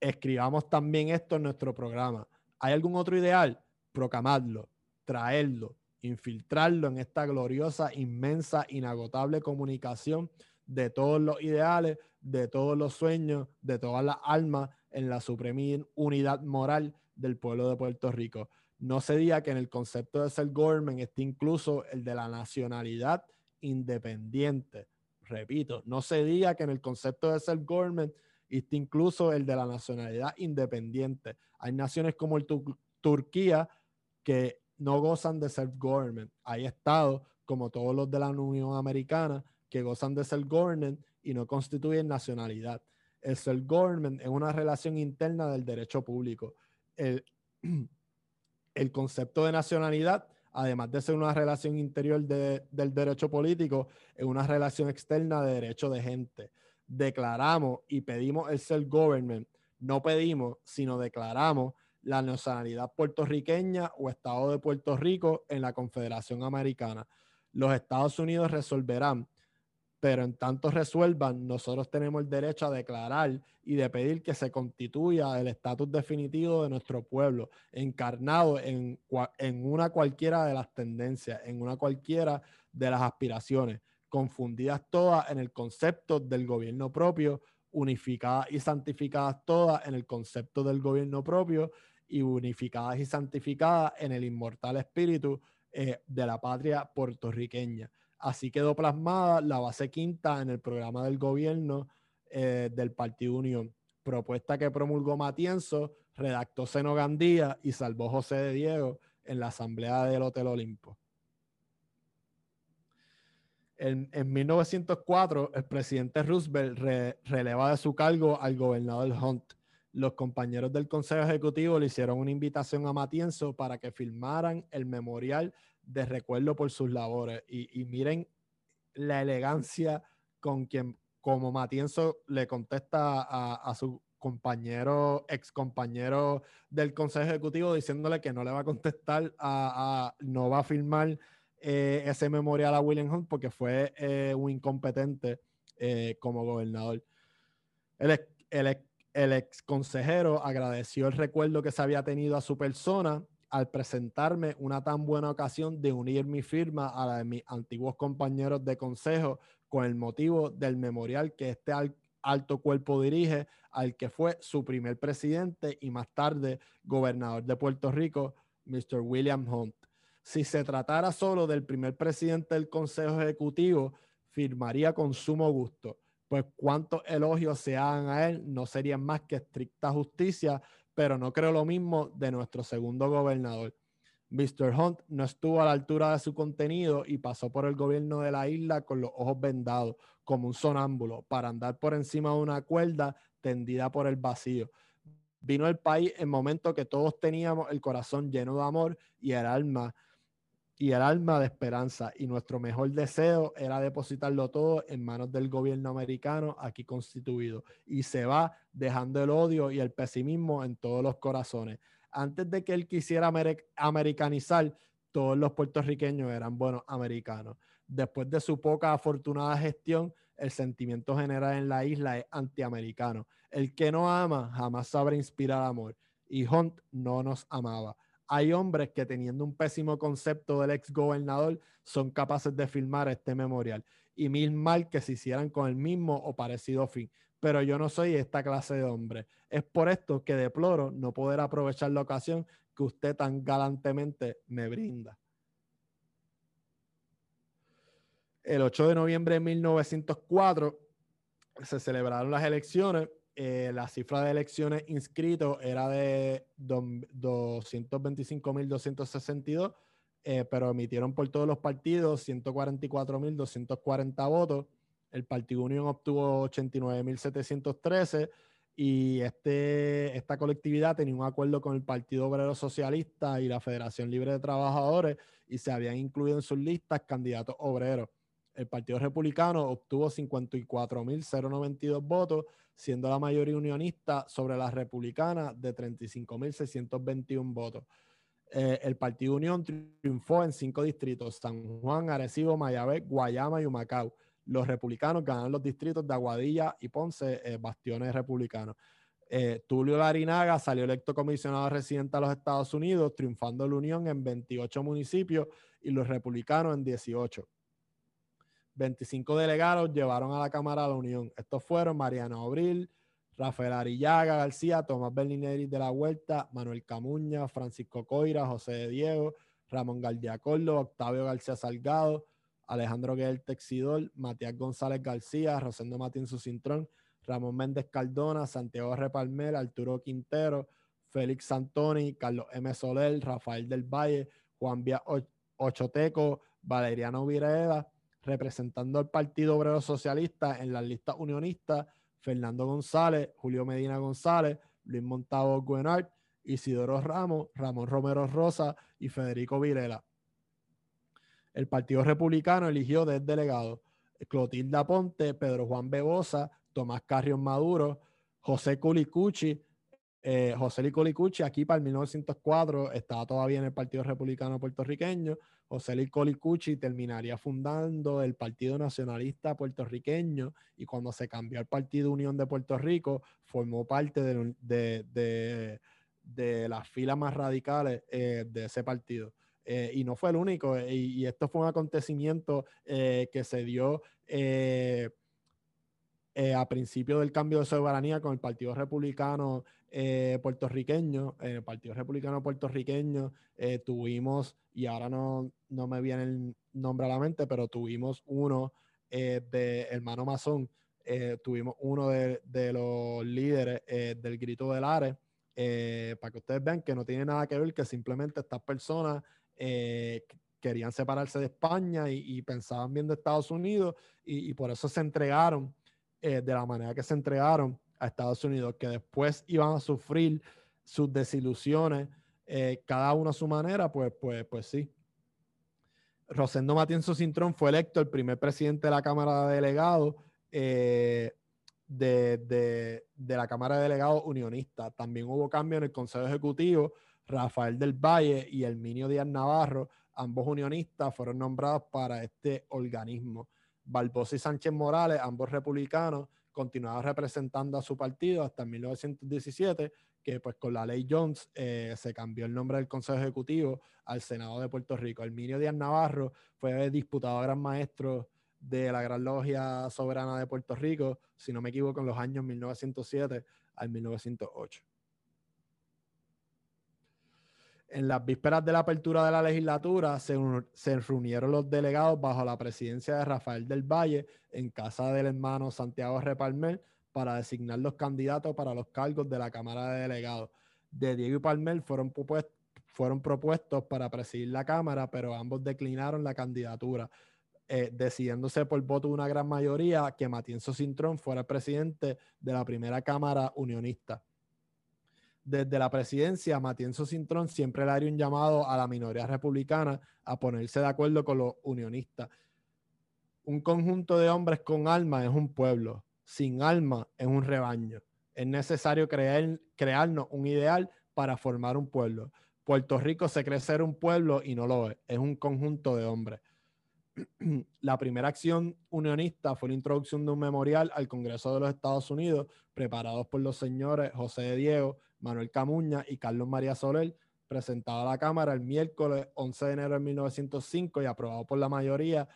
escribamos también esto en nuestro programa. ¿Hay algún otro ideal? Proclamadlo, traerlo, infiltrarlo en esta gloriosa, inmensa, inagotable comunicación de todos los ideales, de todos los sueños, de todas las almas en la suprema unidad moral del pueblo de Puerto Rico. No se diga que en el concepto de ser government esté incluso el de la nacionalidad independiente. Repito, no se diga que en el concepto de ser government esté incluso el de la nacionalidad independiente. Hay naciones como el Turquía que no gozan de self-government. Hay estados, como todos los de la Unión Americana, que gozan de self-government y no constituyen nacionalidad. El self-government es una relación interna del derecho público. El, el concepto de nacionalidad, además de ser una relación interior del derecho político, es una relación externa de derecho de gente. Declaramos y pedimos el self-government. No pedimos, sino declaramos la nacionalidad puertorriqueña o Estado de Puerto Rico en la Confederación Americana. Los Estados Unidos resolverán, pero en tanto resuelvan, nosotros tenemos el derecho a declarar y de pedir que se constituya el estatus definitivo de nuestro pueblo, encarnado en, en una cualquiera de las tendencias, en una cualquiera de las aspiraciones, confundidas todas en el concepto del gobierno propio, unificadas y santificadas todas en el concepto del gobierno propio y unificadas y santificadas en el inmortal espíritu eh, de la patria puertorriqueña. Así quedó plasmada la base quinta en el programa del gobierno eh, del Partido Unión, propuesta que promulgó Matienzo, redactó Seno Gandía y salvó José de Diego en la asamblea del Hotel Olimpo. En, 1904, el presidente Roosevelt releva de su cargo al gobernador Hunt los compañeros del Consejo Ejecutivo le hicieron una invitación a Matienzo para que firmaran el memorial de recuerdo por sus labores. Y, miren la elegancia con quien, como Matienzo le contesta a, su compañero, ex compañero del Consejo Ejecutivo, diciéndole que no le va a contestar, a, no va a firmar eh, ese memorial a William Hunt porque fue eh, un incompetente eh, como gobernador. El, el, el ex consejero agradeció el recuerdo que se había tenido a su persona al presentarme una tan buena ocasión de unir mi firma a la de mis antiguos compañeros de consejo con el motivo del memorial que este alto cuerpo dirige al que fue su primer presidente y más tarde gobernador de Puerto Rico, Mr. William Hunt. Si se tratara solo del primer presidente del Consejo Ejecutivo, firmaría con sumo gusto pues cuántos elogios se hagan a él no serían más que estricta justicia, pero no creo lo mismo de nuestro segundo gobernador. Mr. Hunt no estuvo a la altura de su contenido y pasó por el gobierno de la isla con los ojos vendados, como un sonámbulo, para andar por encima de una cuerda tendida por el vacío. Vino el país en momento que todos teníamos el corazón lleno de amor y el alma y el alma de esperanza. Y nuestro mejor deseo era depositarlo todo en manos del gobierno americano aquí constituido. Y se va dejando el odio y el pesimismo en todos los corazones. Antes de que él quisiera americanizar, todos los puertorriqueños eran buenos americanos. Después de su poca afortunada gestión, el sentimiento general en la isla es antiamericano. El que no ama jamás sabrá inspirar amor. Y Hunt no nos amaba hay hombres que teniendo un pésimo concepto del ex gobernador son capaces de firmar este memorial y mil mal que se hicieran con el mismo o parecido fin. Pero yo no soy esta clase de hombre. Es por esto que deploro no poder aprovechar la ocasión que usted tan galantemente me brinda. El 8 de noviembre de 1904 se celebraron las elecciones eh, la cifra de elecciones inscritos era de 225.262, eh, pero emitieron por todos los partidos 144.240 votos. El Partido Unión obtuvo 89.713 y este, esta colectividad tenía un acuerdo con el Partido Obrero Socialista y la Federación Libre de Trabajadores y se habían incluido en sus listas candidatos obreros. El Partido Republicano obtuvo 54.092 votos siendo la mayoría unionista sobre la republicana de 35.621 votos. Eh, el Partido Unión triunfó en cinco distritos, San Juan, Arecibo, Mayabé, Guayama y Humacao. Los republicanos ganaron los distritos de Aguadilla y Ponce, eh, bastiones republicanos. Eh, Tulio Larinaga salió electo comisionado residente a los Estados Unidos, triunfando la Unión en 28 municipios y los republicanos en 18. 25 delegados llevaron a la Cámara de la Unión. Estos fueron Mariana Obril, Rafael Arillaga García, Tomás Berlineri de la Huerta, Manuel Camuña, Francisco Coira, José de Diego, Ramón Galdiacordo, Octavio García Salgado, Alejandro Guerrero Texidor, Matías González García, Rosendo Matín Sucintrón, Ramón Méndez Cardona, Santiago Repalmer, Arturo Quintero, Félix Santoni, Carlos M. Soler, Rafael del Valle, Juan Vía Ochoteco, Valeriano Vireda, representando al Partido Obrero Socialista en las listas unionistas, Fernando González, Julio Medina González, Luis Montavo Guenart, Isidoro Ramos, Ramón Romero Rosa y Federico Virela. El Partido Republicano eligió 10 delegados, Clotilda Ponte, Pedro Juan Bebosa, Tomás Carrión Maduro, José Culicucci, eh, José Licolicucci aquí para el 1904 estaba todavía en el Partido Republicano Puertorriqueño. José Licolicucci terminaría fundando el Partido Nacionalista Puertorriqueño y cuando se cambió al Partido Unión de Puerto Rico formó parte de, de, las filas más radicales eh, de ese partido. Eh, y no fue el único, y, y, esto fue un acontecimiento que se dio a principio del cambio de soberanía con el Partido Republicano eh, puertorriqueño, en el Partido Republicano Puertorriqueño, eh, tuvimos, y ahora no, no, me viene el nombre a la mente, pero tuvimos uno eh, de Hermano Mazón, tuvimos uno de, de los líderes del Grito del Ares, para que ustedes vean que no tiene nada que ver, que simplemente estas personas querían separarse de España y, pensaban bien de Estados Unidos y, y, por eso se entregaron de la manera que se entregaron a Estados Unidos, que después iban a sufrir sus desilusiones, eh, cada uno a su manera, pues, pues, pues sí. Rosendo Matienzo Cintrón fue electo el primer presidente de la Cámara de Delegados eh, de, la Cámara de Delegados unionista. También hubo cambio en el Consejo Ejecutivo. Rafael del Valle y Herminio Díaz Navarro, ambos unionistas, fueron nombrados para este organismo. Barbosa y Sánchez Morales, ambos republicanos, continuaban representando a su partido hasta 1917, que pues con la ley Jones eh, se cambió el nombre del Consejo Ejecutivo al Senado de Puerto Rico. Herminio Díaz Navarro fue disputado a gran maestro de la Gran Logia Soberana de Puerto Rico, si no me equivoco, en los años 1907 al 1908. En las vísperas de la apertura de la legislatura se, reunieron los delegados bajo la presidencia de Rafael del Valle en casa del hermano Santiago Repalmer para designar los candidatos para los cargos de la Cámara de Delegados. De Diego y Palmer fueron, fueron propuestos para presidir la Cámara, pero ambos declinaron la candidatura, eh, decidiéndose por voto de una gran mayoría que Matienzo Cintrón fuera presidente de la primera Cámara unionista desde la presidencia, Matienzo Cintrón siempre le haría un llamado a la minoría republicana a ponerse de acuerdo con los unionistas. Un conjunto de hombres con alma es un pueblo, sin alma es un rebaño. Es necesario crear, crearnos un ideal para formar un pueblo. Puerto Rico se cree ser un pueblo y no lo es, es un conjunto de hombres. la primera acción unionista fue la introducción de un memorial al Congreso de los Estados Unidos, preparados por los señores José de Diego, Manuel Camuña y Carlos María Soler, presentado a la Cámara el miércoles 11 de enero de 1905 y aprobado por la mayoría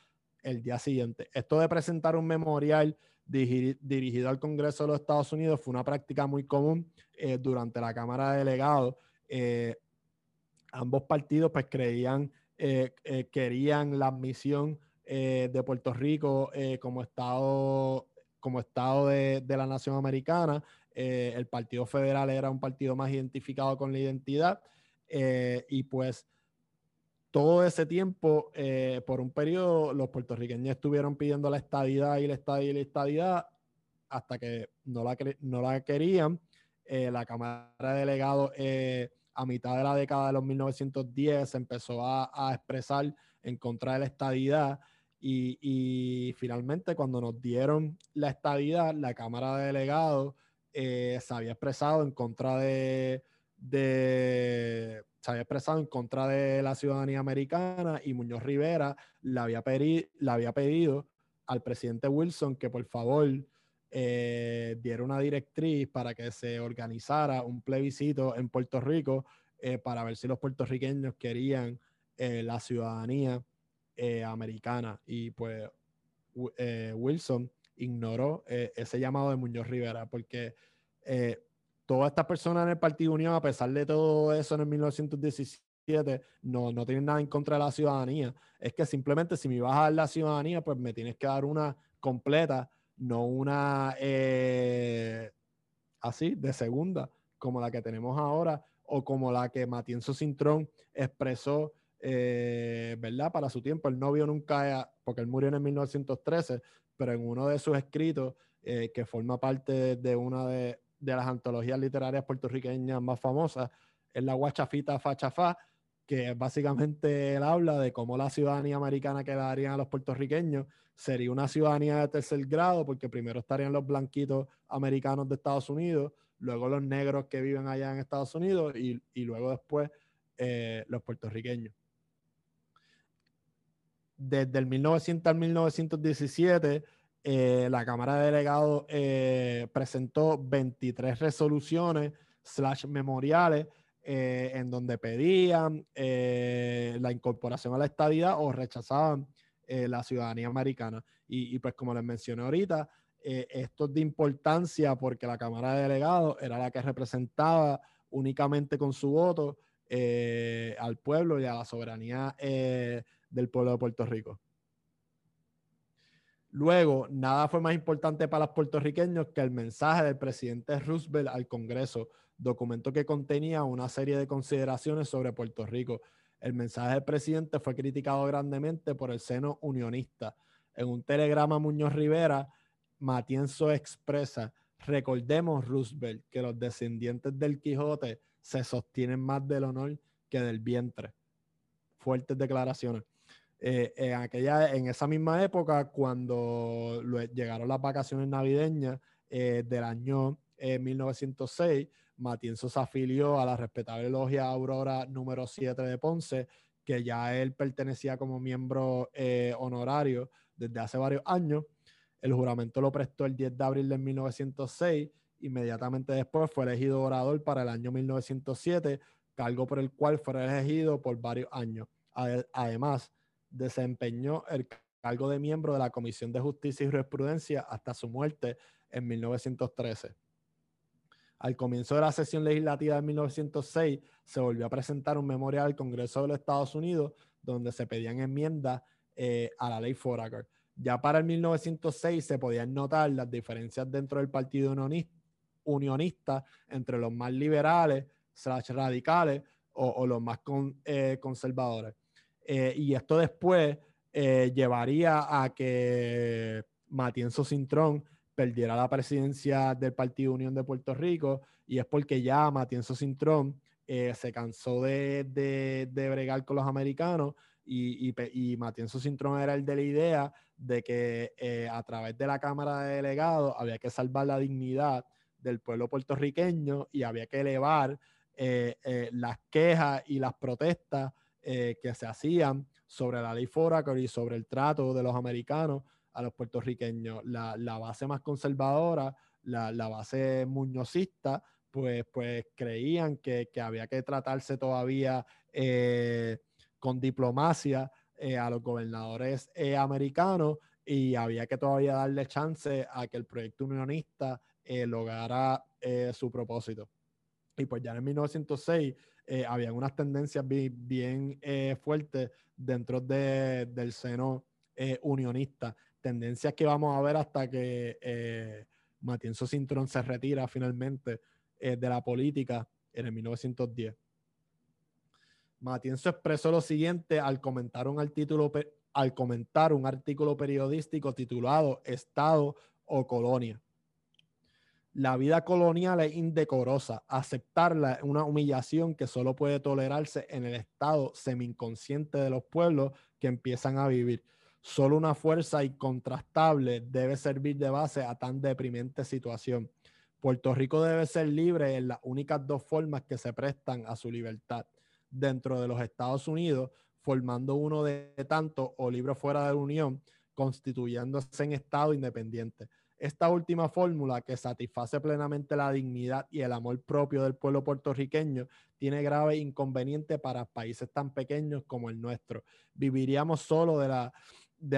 el día siguiente. Esto de presentar un memorial dirigido al Congreso de los Estados Unidos fue una práctica muy común eh, durante la Cámara de Delegados. Eh, ambos partidos pues creían, eh, querían la admisión de Puerto Rico como Estado, como estado de, de, la nación americana eh, el Partido Federal era un partido más identificado con la identidad eh, y pues todo ese tiempo, eh, por un periodo, los puertorriqueños estuvieron pidiendo la estadidad y la estadidad y la estadidad hasta que no la, no la querían. la Cámara de Delegados a mitad de la década de los 1910 empezó a, a expresar en contra de la estadidad y, y, finalmente cuando nos dieron la estadidad, la Cámara de Delegados eh, se había expresado en contra de, se había expresado en contra de la ciudadanía americana y Muñoz Rivera le había, le había pedido al presidente Wilson que por favor eh, diera una directriz para que se organizara un plebiscito en Puerto Rico eh, para ver si los puertorriqueños querían la ciudadanía americana. Y pues Wilson ignoró eh, ese llamado de Muñoz Rivera, porque eh, todas estas personas en el Partido Unión, a pesar de todo eso en el 1917, no, no tienen nada en contra de la ciudadanía. Es que simplemente si me vas a dar la ciudadanía, pues me tienes que dar una completa, no una eh, así, de segunda, como la que tenemos ahora, o como la que Matienzo Cintrón expresó ¿verdad? Para su tiempo, el novio nunca, porque él murió en el 1913, pero en uno de sus escritos, eh, que forma parte de, una de, las antologías literarias puertorriqueñas más famosas, es la Guachafita Fachafá, que básicamente él habla de cómo la ciudadanía americana que darían a los puertorriqueños sería una ciudadanía de tercer grado, porque primero estarían los blanquitos americanos de Estados Unidos, luego los negros que viven allá en Estados Unidos y, luego después eh, los puertorriqueños desde el 1900 al 1917, eh, la Cámara de Delegados eh, presentó 23 resoluciones slash memoriales eh, en donde pedían la incorporación a la estadidad o rechazaban la ciudadanía americana. Y, pues como les mencioné ahorita, esto es de importancia porque la Cámara de Delegados era la que representaba únicamente con su voto al pueblo y a la soberanía del pueblo de Puerto Rico. Luego, nada fue más importante para los puertorriqueños que el mensaje del presidente Roosevelt al Congreso, documento que contenía una serie de consideraciones sobre Puerto Rico. El mensaje del presidente fue criticado grandemente por el seno unionista. En un telegrama Muñoz Rivera, Matienzo expresa, Recordemos, Roosevelt, que los descendientes del Quijote se sostienen más del honor que del vientre. Fuertes declaraciones. Eh, en, aquella, en esa misma época, cuando llegaron las vacaciones navideñas eh, del año 1906, Matienzo se afilió a la respetable logia Aurora número 7 de Ponce, que ya él pertenecía como miembro eh, honorario desde hace varios años. El juramento lo prestó el 10 de abril de 1906. Inmediatamente después fue elegido orador para el año 1907, cargo por el cual fue elegido por varios años. Además, desempeñó el cargo de miembro de la Comisión de Justicia y Jurisprudencia hasta su muerte en 1913. Al comienzo de la sesión legislativa de 1906, se volvió a presentar un memorial al Congreso de los Estados Unidos donde se pedían enmiendas eh, a la ley Foraker. Ya para el 1906 se podían notar las diferencias dentro del Partido Unionista entre los más liberales, slash radicales o, los más eh, conservadores. Eh, y esto después llevaría a que Matienzo Cintrón perdiera la presidencia del Partido Unión de Puerto Rico y es porque ya Matienzo Cintrón eh, se cansó de, de, bregar con los americanos y, y, y Matienzo era el de la idea de que eh, a través de la Cámara de Delegados había que salvar la dignidad del pueblo puertorriqueño y había que elevar eh, las quejas y las protestas que se hacían sobre la ley Foraker y sobre el trato de los americanos a los puertorriqueños. La, la base más conservadora, la, la, base muñozista, pues, pues creían que, que había que tratarse todavía eh, con diplomacia eh, a los gobernadores eh, americanos y había que todavía darle chance a que el proyecto unionista lograra su propósito. Y pues ya en 1906 habían unas tendencias bien, bien fuertes dentro de, del seno unionista tendencias que vamos a ver hasta que eh, Matienzo Cintrón se retira finalmente eh, de la política en el 1910. Matienzo expresó lo siguiente al comentar un, artículo, al comentar un artículo periodístico titulado Estado o Colonia. La vida colonial es indecorosa. Aceptarla es una humillación que solo puede tolerarse en el estado semi-inconsciente de los pueblos que empiezan a vivir. Solo una fuerza incontrastable debe servir de base a tan deprimente situación. Puerto Rico debe ser libre en las únicas dos formas que se prestan a su libertad. Dentro de los Estados Unidos, formando uno de tanto o libre fuera de la Unión, constituyéndose en Estado independiente. Esta última fórmula, que satisface plenamente la dignidad y el amor propio del pueblo puertorriqueño, tiene grave inconveniente para países tan pequeños como el nuestro. Viviríamos solo de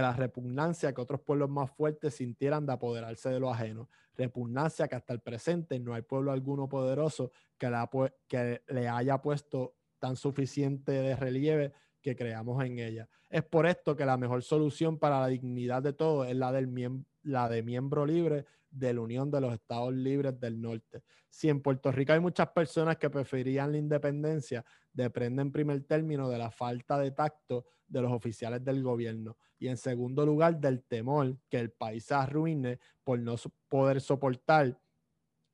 la repugnancia que otros pueblos más fuertes sintieran de apoderarse de lo ajeno. Repugnancia que hasta el presente no hay pueblo alguno poderoso que, le haya puesto tan suficiente de relieve que creamos en ella. Es por esto que la mejor solución para la dignidad de todos es la, del la de miembro libre de la Unión de los Estados Libres del Norte. Si en Puerto Rico hay muchas personas que preferían la independencia, depende en primer término de la falta de tacto de los oficiales del gobierno y en segundo lugar del temor que el país se arruine por no poder soportar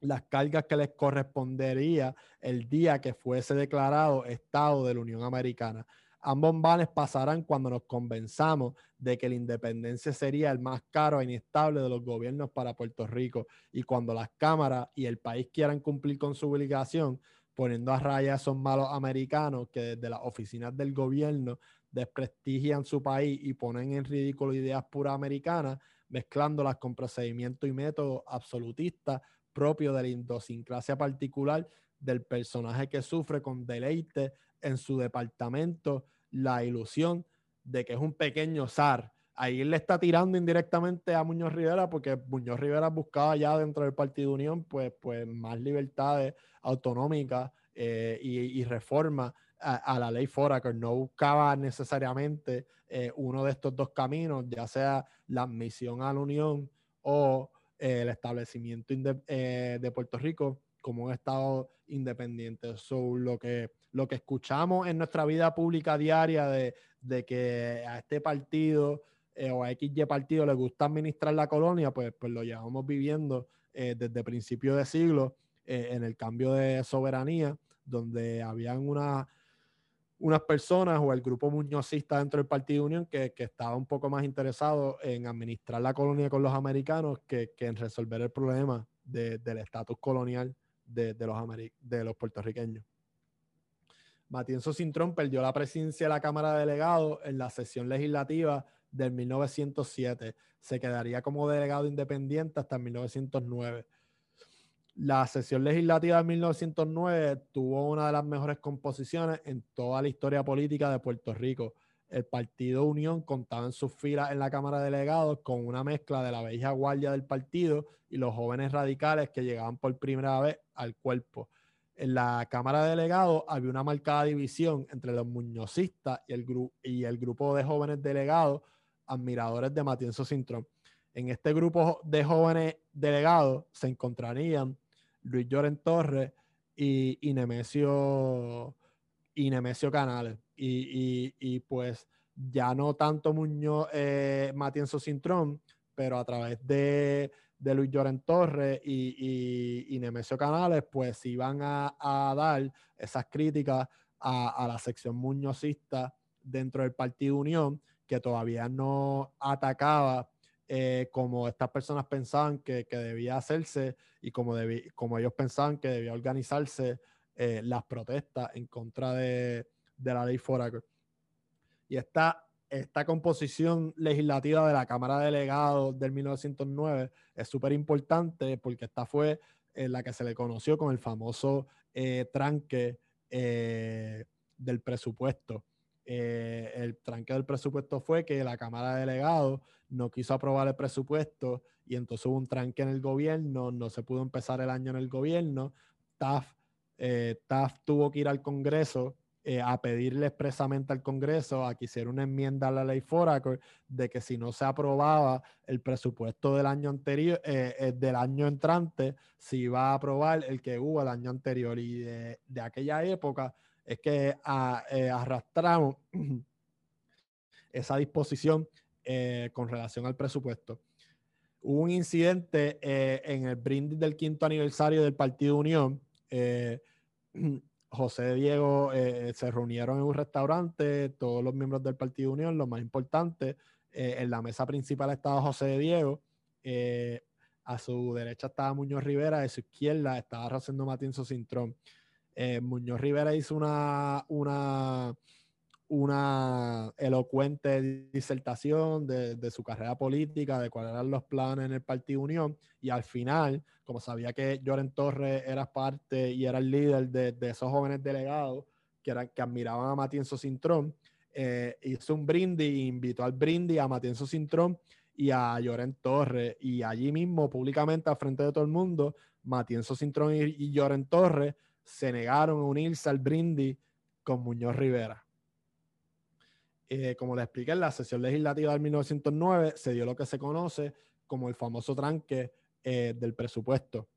las cargas que les correspondería el día que fuese declarado Estado de la Unión Americana. Ambos vales pasarán cuando nos convenzamos de que la independencia sería el más caro e inestable de los gobiernos para Puerto Rico. Y cuando las cámaras y el país quieran cumplir con su obligación, poniendo a raya a esos malos americanos que desde las oficinas del gobierno desprestigian su país y ponen en ridículo ideas pura americanas, mezclándolas con procedimientos y métodos absolutistas propios de la idiosincrasia particular del personaje que sufre con deleite en su departamento la ilusión de que es un pequeño zar. Ahí le está tirando indirectamente a Muñoz Rivera porque Muñoz Rivera buscaba ya dentro del Partido Unión pues, pues más libertades autonómicas eh, y, y reformas a, la ley que no buscaba necesariamente eh, uno de estos dos caminos, ya sea la admisión a la Unión o eh, el establecimiento eh, de Puerto Rico como un Estado independiente. So, lo, que, lo que escuchamos en nuestra vida pública diaria de, de que a este partido o a XY partido le gusta administrar la colonia, pues, pues lo llevamos viviendo eh, desde principios de siglo eh, en el cambio de soberanía, donde habían una, unas personas o el grupo muñozista dentro del Partido Unión que, que, estaba un poco más interesado en administrar la colonia con los americanos que, que en resolver el problema de, del estatus colonial de, de, los de los puertorriqueños. Matienzo Cintrón perdió la presidencia de la Cámara de Delegados en la sesión legislativa del 1907. Se quedaría como delegado independiente hasta 1909. La sesión legislativa de 1909 tuvo una de las mejores composiciones en toda la historia política de Puerto Rico. El Partido Unión contaba en sus filas en la Cámara de Delegados con una mezcla de la vieja guardia del partido y los jóvenes radicales que llegaban por primera vez al cuerpo. En la Cámara de Delegados había una marcada división entre los muñozistas y el, y el grupo de jóvenes delegados admiradores de Matienzo Cintrón. En este grupo de jóvenes delegados se encontrarían Luis Lloren Torres y, y, Nemesio, y Nemesio Canales. Y, y, y, pues ya no tanto Muñoz, eh, Matienzo Cintrón, pero a través de, de Luis Lloren Torres y, Nemesio Canales, pues iban a, a dar esas críticas a, la sección muñozista dentro del Partido Unión, que todavía no atacaba eh, como estas personas pensaban que, que, debía hacerse y como, como ellos pensaban que debía organizarse eh, las protestas en contra de, de la ley Foraker. Y esta, esta composición legislativa de la Cámara de Delegados del 1909 es súper importante porque esta fue eh, la que se le conoció con el famoso eh, tranque eh, del presupuesto. El tranque del presupuesto fue que la Cámara de Delegados no quiso aprobar el presupuesto y entonces hubo un tranque en el gobierno, no se pudo empezar el año en el gobierno. TAF, TAF tuvo que ir al Congreso eh, a pedirle expresamente al Congreso a que hiciera una enmienda a la ley Foraker de que si no se aprobaba el presupuesto del año anterior, eh, del año entrante, se iba a aprobar el que hubo el año anterior. Y de, aquella época es que a, eh, arrastramos esa disposición eh, con relación al presupuesto. Hubo un incidente eh, en el brindis del quinto aniversario del Partido Unión. Eh, José Diego eh, se reunieron en un restaurante, todos los miembros del Partido Unión, los más importantes. en la mesa principal estaba José Diego. a su derecha estaba Muñoz Rivera, a su izquierda estaba Rosendo Matinzo Cintrón. Eh, Muñoz Rivera hizo una, una, una elocuente disertación de, su carrera política, de cuáles eran los planes en el Partido Unión, y al final, como sabía que Lloren Torres era parte y era el líder de, esos jóvenes delegados que, admiraban a Matienzo Cintrón, eh, hizo un brindis, invitó al brindis a Matienzo Cintrón y a Lloren Torres, y allí mismo, públicamente, al frente de todo el mundo, Matienzo Cintrón y, y Lloren Torres se negaron a unirse al brindis con Muñoz Rivera. Eh, como les expliqué, en la sesión legislativa del 1909 se dio lo que se conoce como el famoso tranque eh, del presupuesto.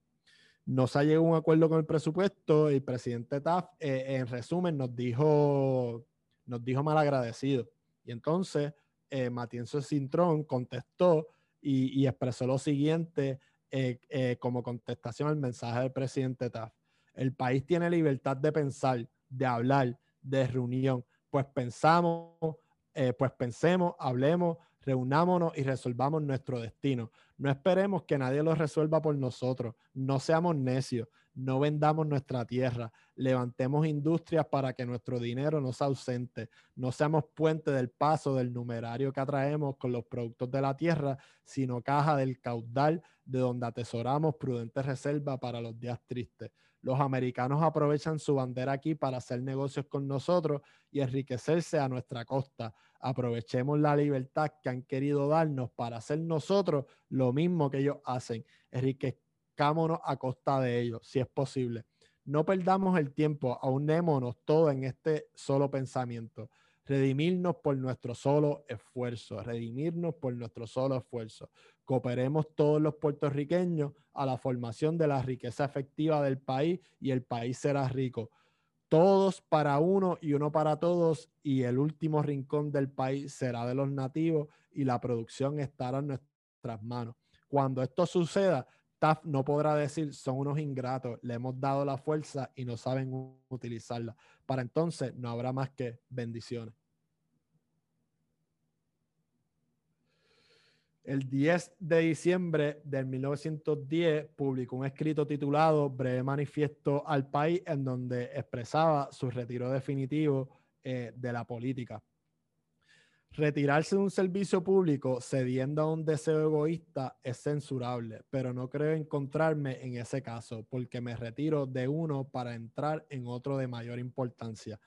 No se llegado a un acuerdo con el presupuesto y el presidente Taft, eh, en resumen, nos dijo, nos dijo mal agradecido. Y entonces eh, Matienzo Cintrón contestó y, y, expresó lo siguiente eh, como contestación al mensaje del presidente Taft. El país tiene libertad de pensar, de hablar, de reunión. Pues pensamos, eh, pues pensemos, hablemos, reunámonos y resolvamos nuestro destino. No esperemos que nadie lo resuelva por nosotros. No seamos necios, no vendamos nuestra tierra. Levantemos industrias para que nuestro dinero no sea ausente. No seamos puente del paso del numerario que atraemos con los productos de la tierra, sino caja del caudal de donde atesoramos prudentes reservas para los días tristes. Los americanos aprovechan su bandera aquí para hacer negocios con nosotros y enriquecerse a nuestra costa. Aprovechemos la libertad que han querido darnos para hacer nosotros lo mismo que ellos hacen. Enriquezcámonos a costa de ellos, si es posible. No perdamos el tiempo, aunémonos todo en este solo pensamiento. Redimirnos por nuestro solo esfuerzo, redimirnos por nuestro solo esfuerzo cooperemos todos los puertorriqueños a la formación de la riqueza efectiva del país y el país será rico. Todos para uno y uno para todos y el último rincón del país será de los nativos y la producción estará en nuestras manos. Cuando esto suceda, Taft no podrá decir son unos ingratos, le hemos dado la fuerza y no saben utilizarla. Para entonces no habrá más que bendiciones. El 10 de diciembre de 1910 publicó un escrito titulado Breve Manifiesto al País en donde expresaba su retiro definitivo eh, de la política. Retirarse de un servicio público cediendo a un deseo egoísta es censurable, pero no creo encontrarme en ese caso porque me retiro de uno para entrar en otro de mayor importancia.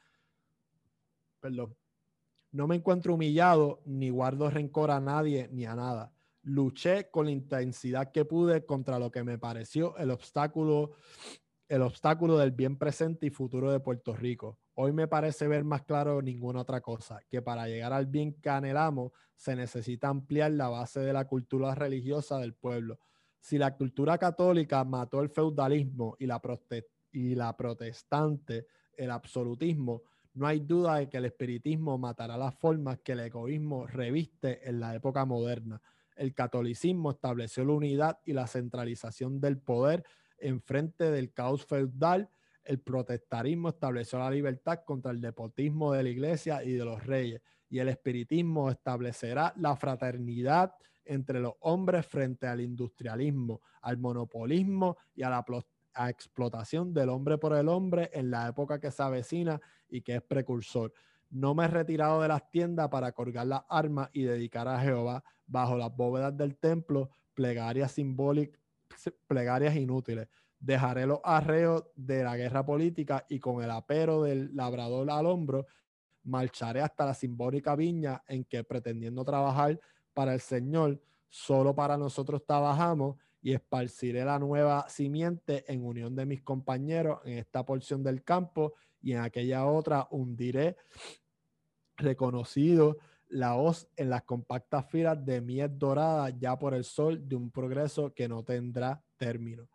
Perdón. No me encuentro humillado ni guardo rencor a nadie ni a nada. Luché con la intensidad que pude contra lo que me pareció el obstáculo, el obstáculo del bien presente y futuro de Puerto Rico. Hoy me parece ver más claro ninguna otra cosa, que para llegar al bien que anhelamos se necesita ampliar la base de la cultura religiosa del pueblo. Si la cultura católica mató el feudalismo y la, y la protestante el absolutismo, no hay duda de que el espiritismo matará las formas que el egoísmo reviste en la época moderna. El catolicismo estableció la unidad y la centralización del poder en frente del caos feudal. El protestarismo estableció la libertad contra el depotismo de la iglesia y de los reyes. Y el espiritismo establecerá la fraternidad entre los hombres frente al industrialismo, al monopolismo y a la a explotación del hombre por el hombre en la época que se avecina y que es precursor. No me he retirado de las tiendas para colgar las armas y dedicar a Jehová bajo las bóvedas del templo plegarias simbólicas, plegarias inútiles. Dejaré los arreos de la guerra política y con el apero del labrador al hombro, marcharé hasta la simbólica viña en que pretendiendo trabajar para el Señor, solo para nosotros trabajamos y esparciré la nueva simiente en unión de mis compañeros en esta porción del campo y en aquella otra hundiré reconocido la hoz en las compactas filas de miel dorada ya por el sol de un progreso que no tendrá término.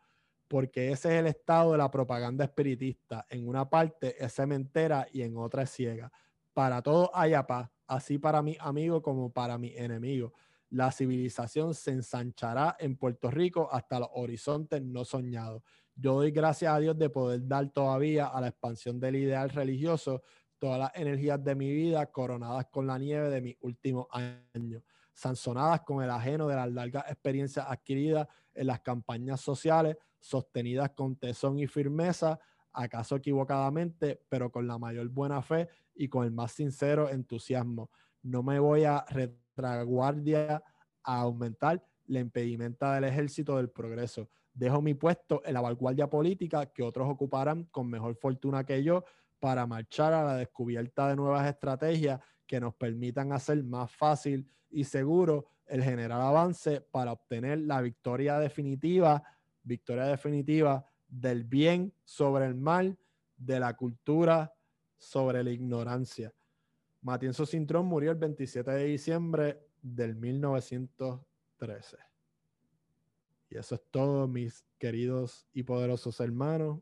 Porque ese es el estado de la propaganda espiritista. En una parte es cementera y en otra es ciega. Para todos hay paz, así para mi amigo como para mi enemigo la civilización se ensanchará en Puerto Rico hasta los horizontes no soñados. Yo doy gracias a Dios de poder dar todavía a la expansión del ideal religioso todas las energías de mi vida coronadas con la nieve de mis últimos años, sanzonadas con el ajeno de las largas experiencias adquiridas en las campañas sociales, sostenidas con tesón y firmeza, acaso equivocadamente, pero con la mayor buena fe y con el más sincero entusiasmo. No me voy a guardia a aumentar la impedimenta del ejército del progreso. Dejo mi puesto en la vanguardia política que otros ocuparán con mejor fortuna que yo para marchar a la descubierta de nuevas estrategias que nos permitan hacer más fácil y seguro el general avance para obtener la victoria definitiva, victoria definitiva del bien sobre el mal, de la cultura sobre la ignorancia. Matienzo Cintrón murió el 27 de diciembre del 1913. Y eso es todo, mis queridos y poderosos hermanos.